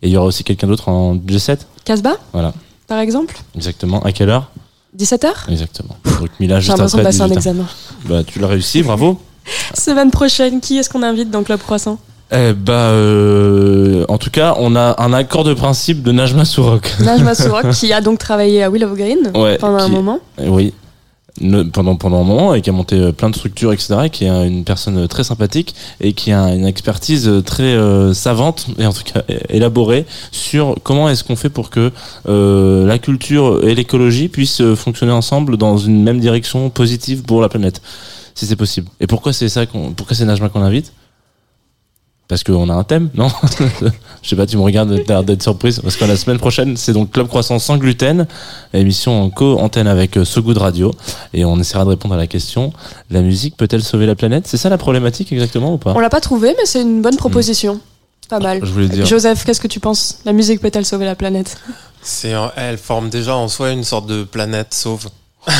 Et il y aura aussi quelqu'un d'autre en G7. Casbah, Voilà. Par exemple Exactement. À quelle heure? 17h Exactement. Donc, Mila, juste après. passer un 18 ans. examen. Bah, tu l'as réussi. Bravo. Semaine prochaine, qui est-ce qu'on invite dans Club Croissant? Eh bah, euh, en tout cas, on a un accord de principe de Najma Sourok. Najma Sourok, qui a donc travaillé à Willow Green Ouais, pendant un moment. Oui. Pendant pendant un moment et qui a monté euh, plein de structures etc et qui est un- une personne euh, très sympathique et qui a une expertise euh, très savante et en tout cas élaborée sur comment est-ce qu'on fait pour que euh, la culture et l'écologie puissent fonctionner ensemble dans une même direction positive pour la planète si c'est possible. Et pourquoi c'est ça qu'on pourquoi c'est Najma qu'on invite? Parce qu'on a un thème, non Je sais pas, tu me regardes, t'as l'air d'être surprise. Parce que la semaine prochaine, c'est donc Club Croissant sans gluten, émission en co-antenne avec euh, So Good Radio. Et on essaiera de répondre à la question la musique peut-elle sauver la planète? C'est ça la problématique exactement ou pas? On l'a pas trouvé, mais c'est une bonne proposition. Pas mal. Je voulais dire. Joseph, qu'est-ce que tu penses? La musique peut-elle sauver la planète? C'est, elle forme déjà en soi une sorte de planète sauve.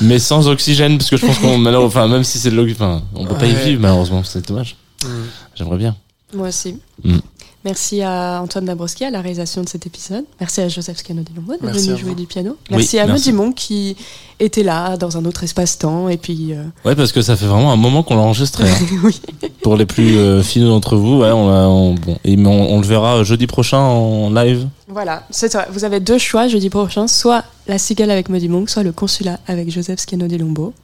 Mais sans oxygène, parce que je pense qu'on, enfin, même si c'est de l'oxygène, on peut pas y vivre malheureusement, c'est dommage. J'aimerais bien. Moi aussi. Mm. Merci à Antoine Dabrowski à la réalisation de cet épisode. Merci à Joseph Scano de Merci venir à jouer du piano. Oui, Merci à. Maudimon qui était là dans un autre espace-temps. Et puis, euh, Ouais, parce que ça fait vraiment un moment qu'on l'a enregistré. hein. oui. Pour les plus euh, finaux d'entre vous, ouais, on, l'a- on- bon, et mais on, on le verra jeudi prochain en live. Voilà, c'est ça. Vous avez deux choix jeudi prochain soit la cigale avec Maudimon, soit le consulat avec Joseph Scano Dilombo.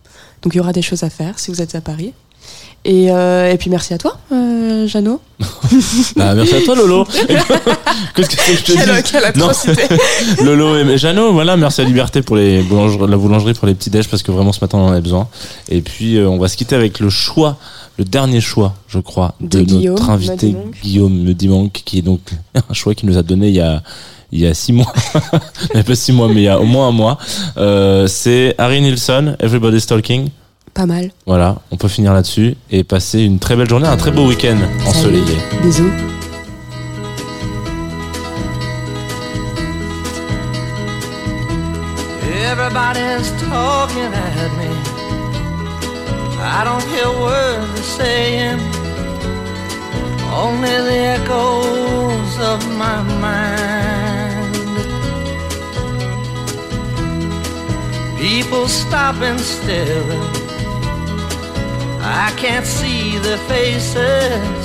Donc il y aura des choses à faire si vous êtes à Paris. Et, euh, et puis merci à toi, euh, Jeannot. Bah, merci à toi, Lolo. Qu'est-ce que c'est que je te dis? Quelle Non. Lolo et Jeannot, voilà, merci à Liberté pour les la boulangerie pour les petits déj parce que vraiment ce matin on en avait besoin. Et puis euh, on va se quitter avec le choix, le dernier choix, je crois, de, De Guillaume notre invité. Guillaume Modimonk, qui est donc un choix qu'il nous a donné il y a il y a six mois, a pas six mois, mais il y a au moins un mois. Euh, c'est Harry Nilsson, Everybody's Talking. Pas mal. Voilà, on peut finir là-dessus et passer une très belle journée, un très beau week-end ensoleillé. Bisous. Everybody's talking at me. I don't hear words they're saying, only the echoes of my mind. People stop and stare. I can't see their faces,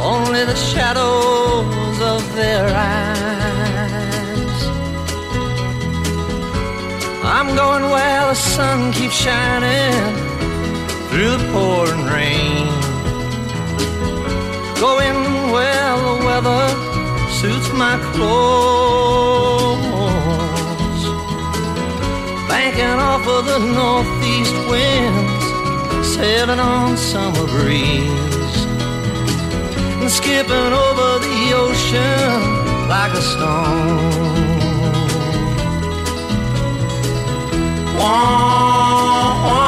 only the shadows of their eyes. I'm going where the sun keeps shining through the pouring rain. Going where the weather suits my clothes. Banking off of the northeast winds, sailing on summer breeze. And skipping over the ocean like a stone. Wah, wah,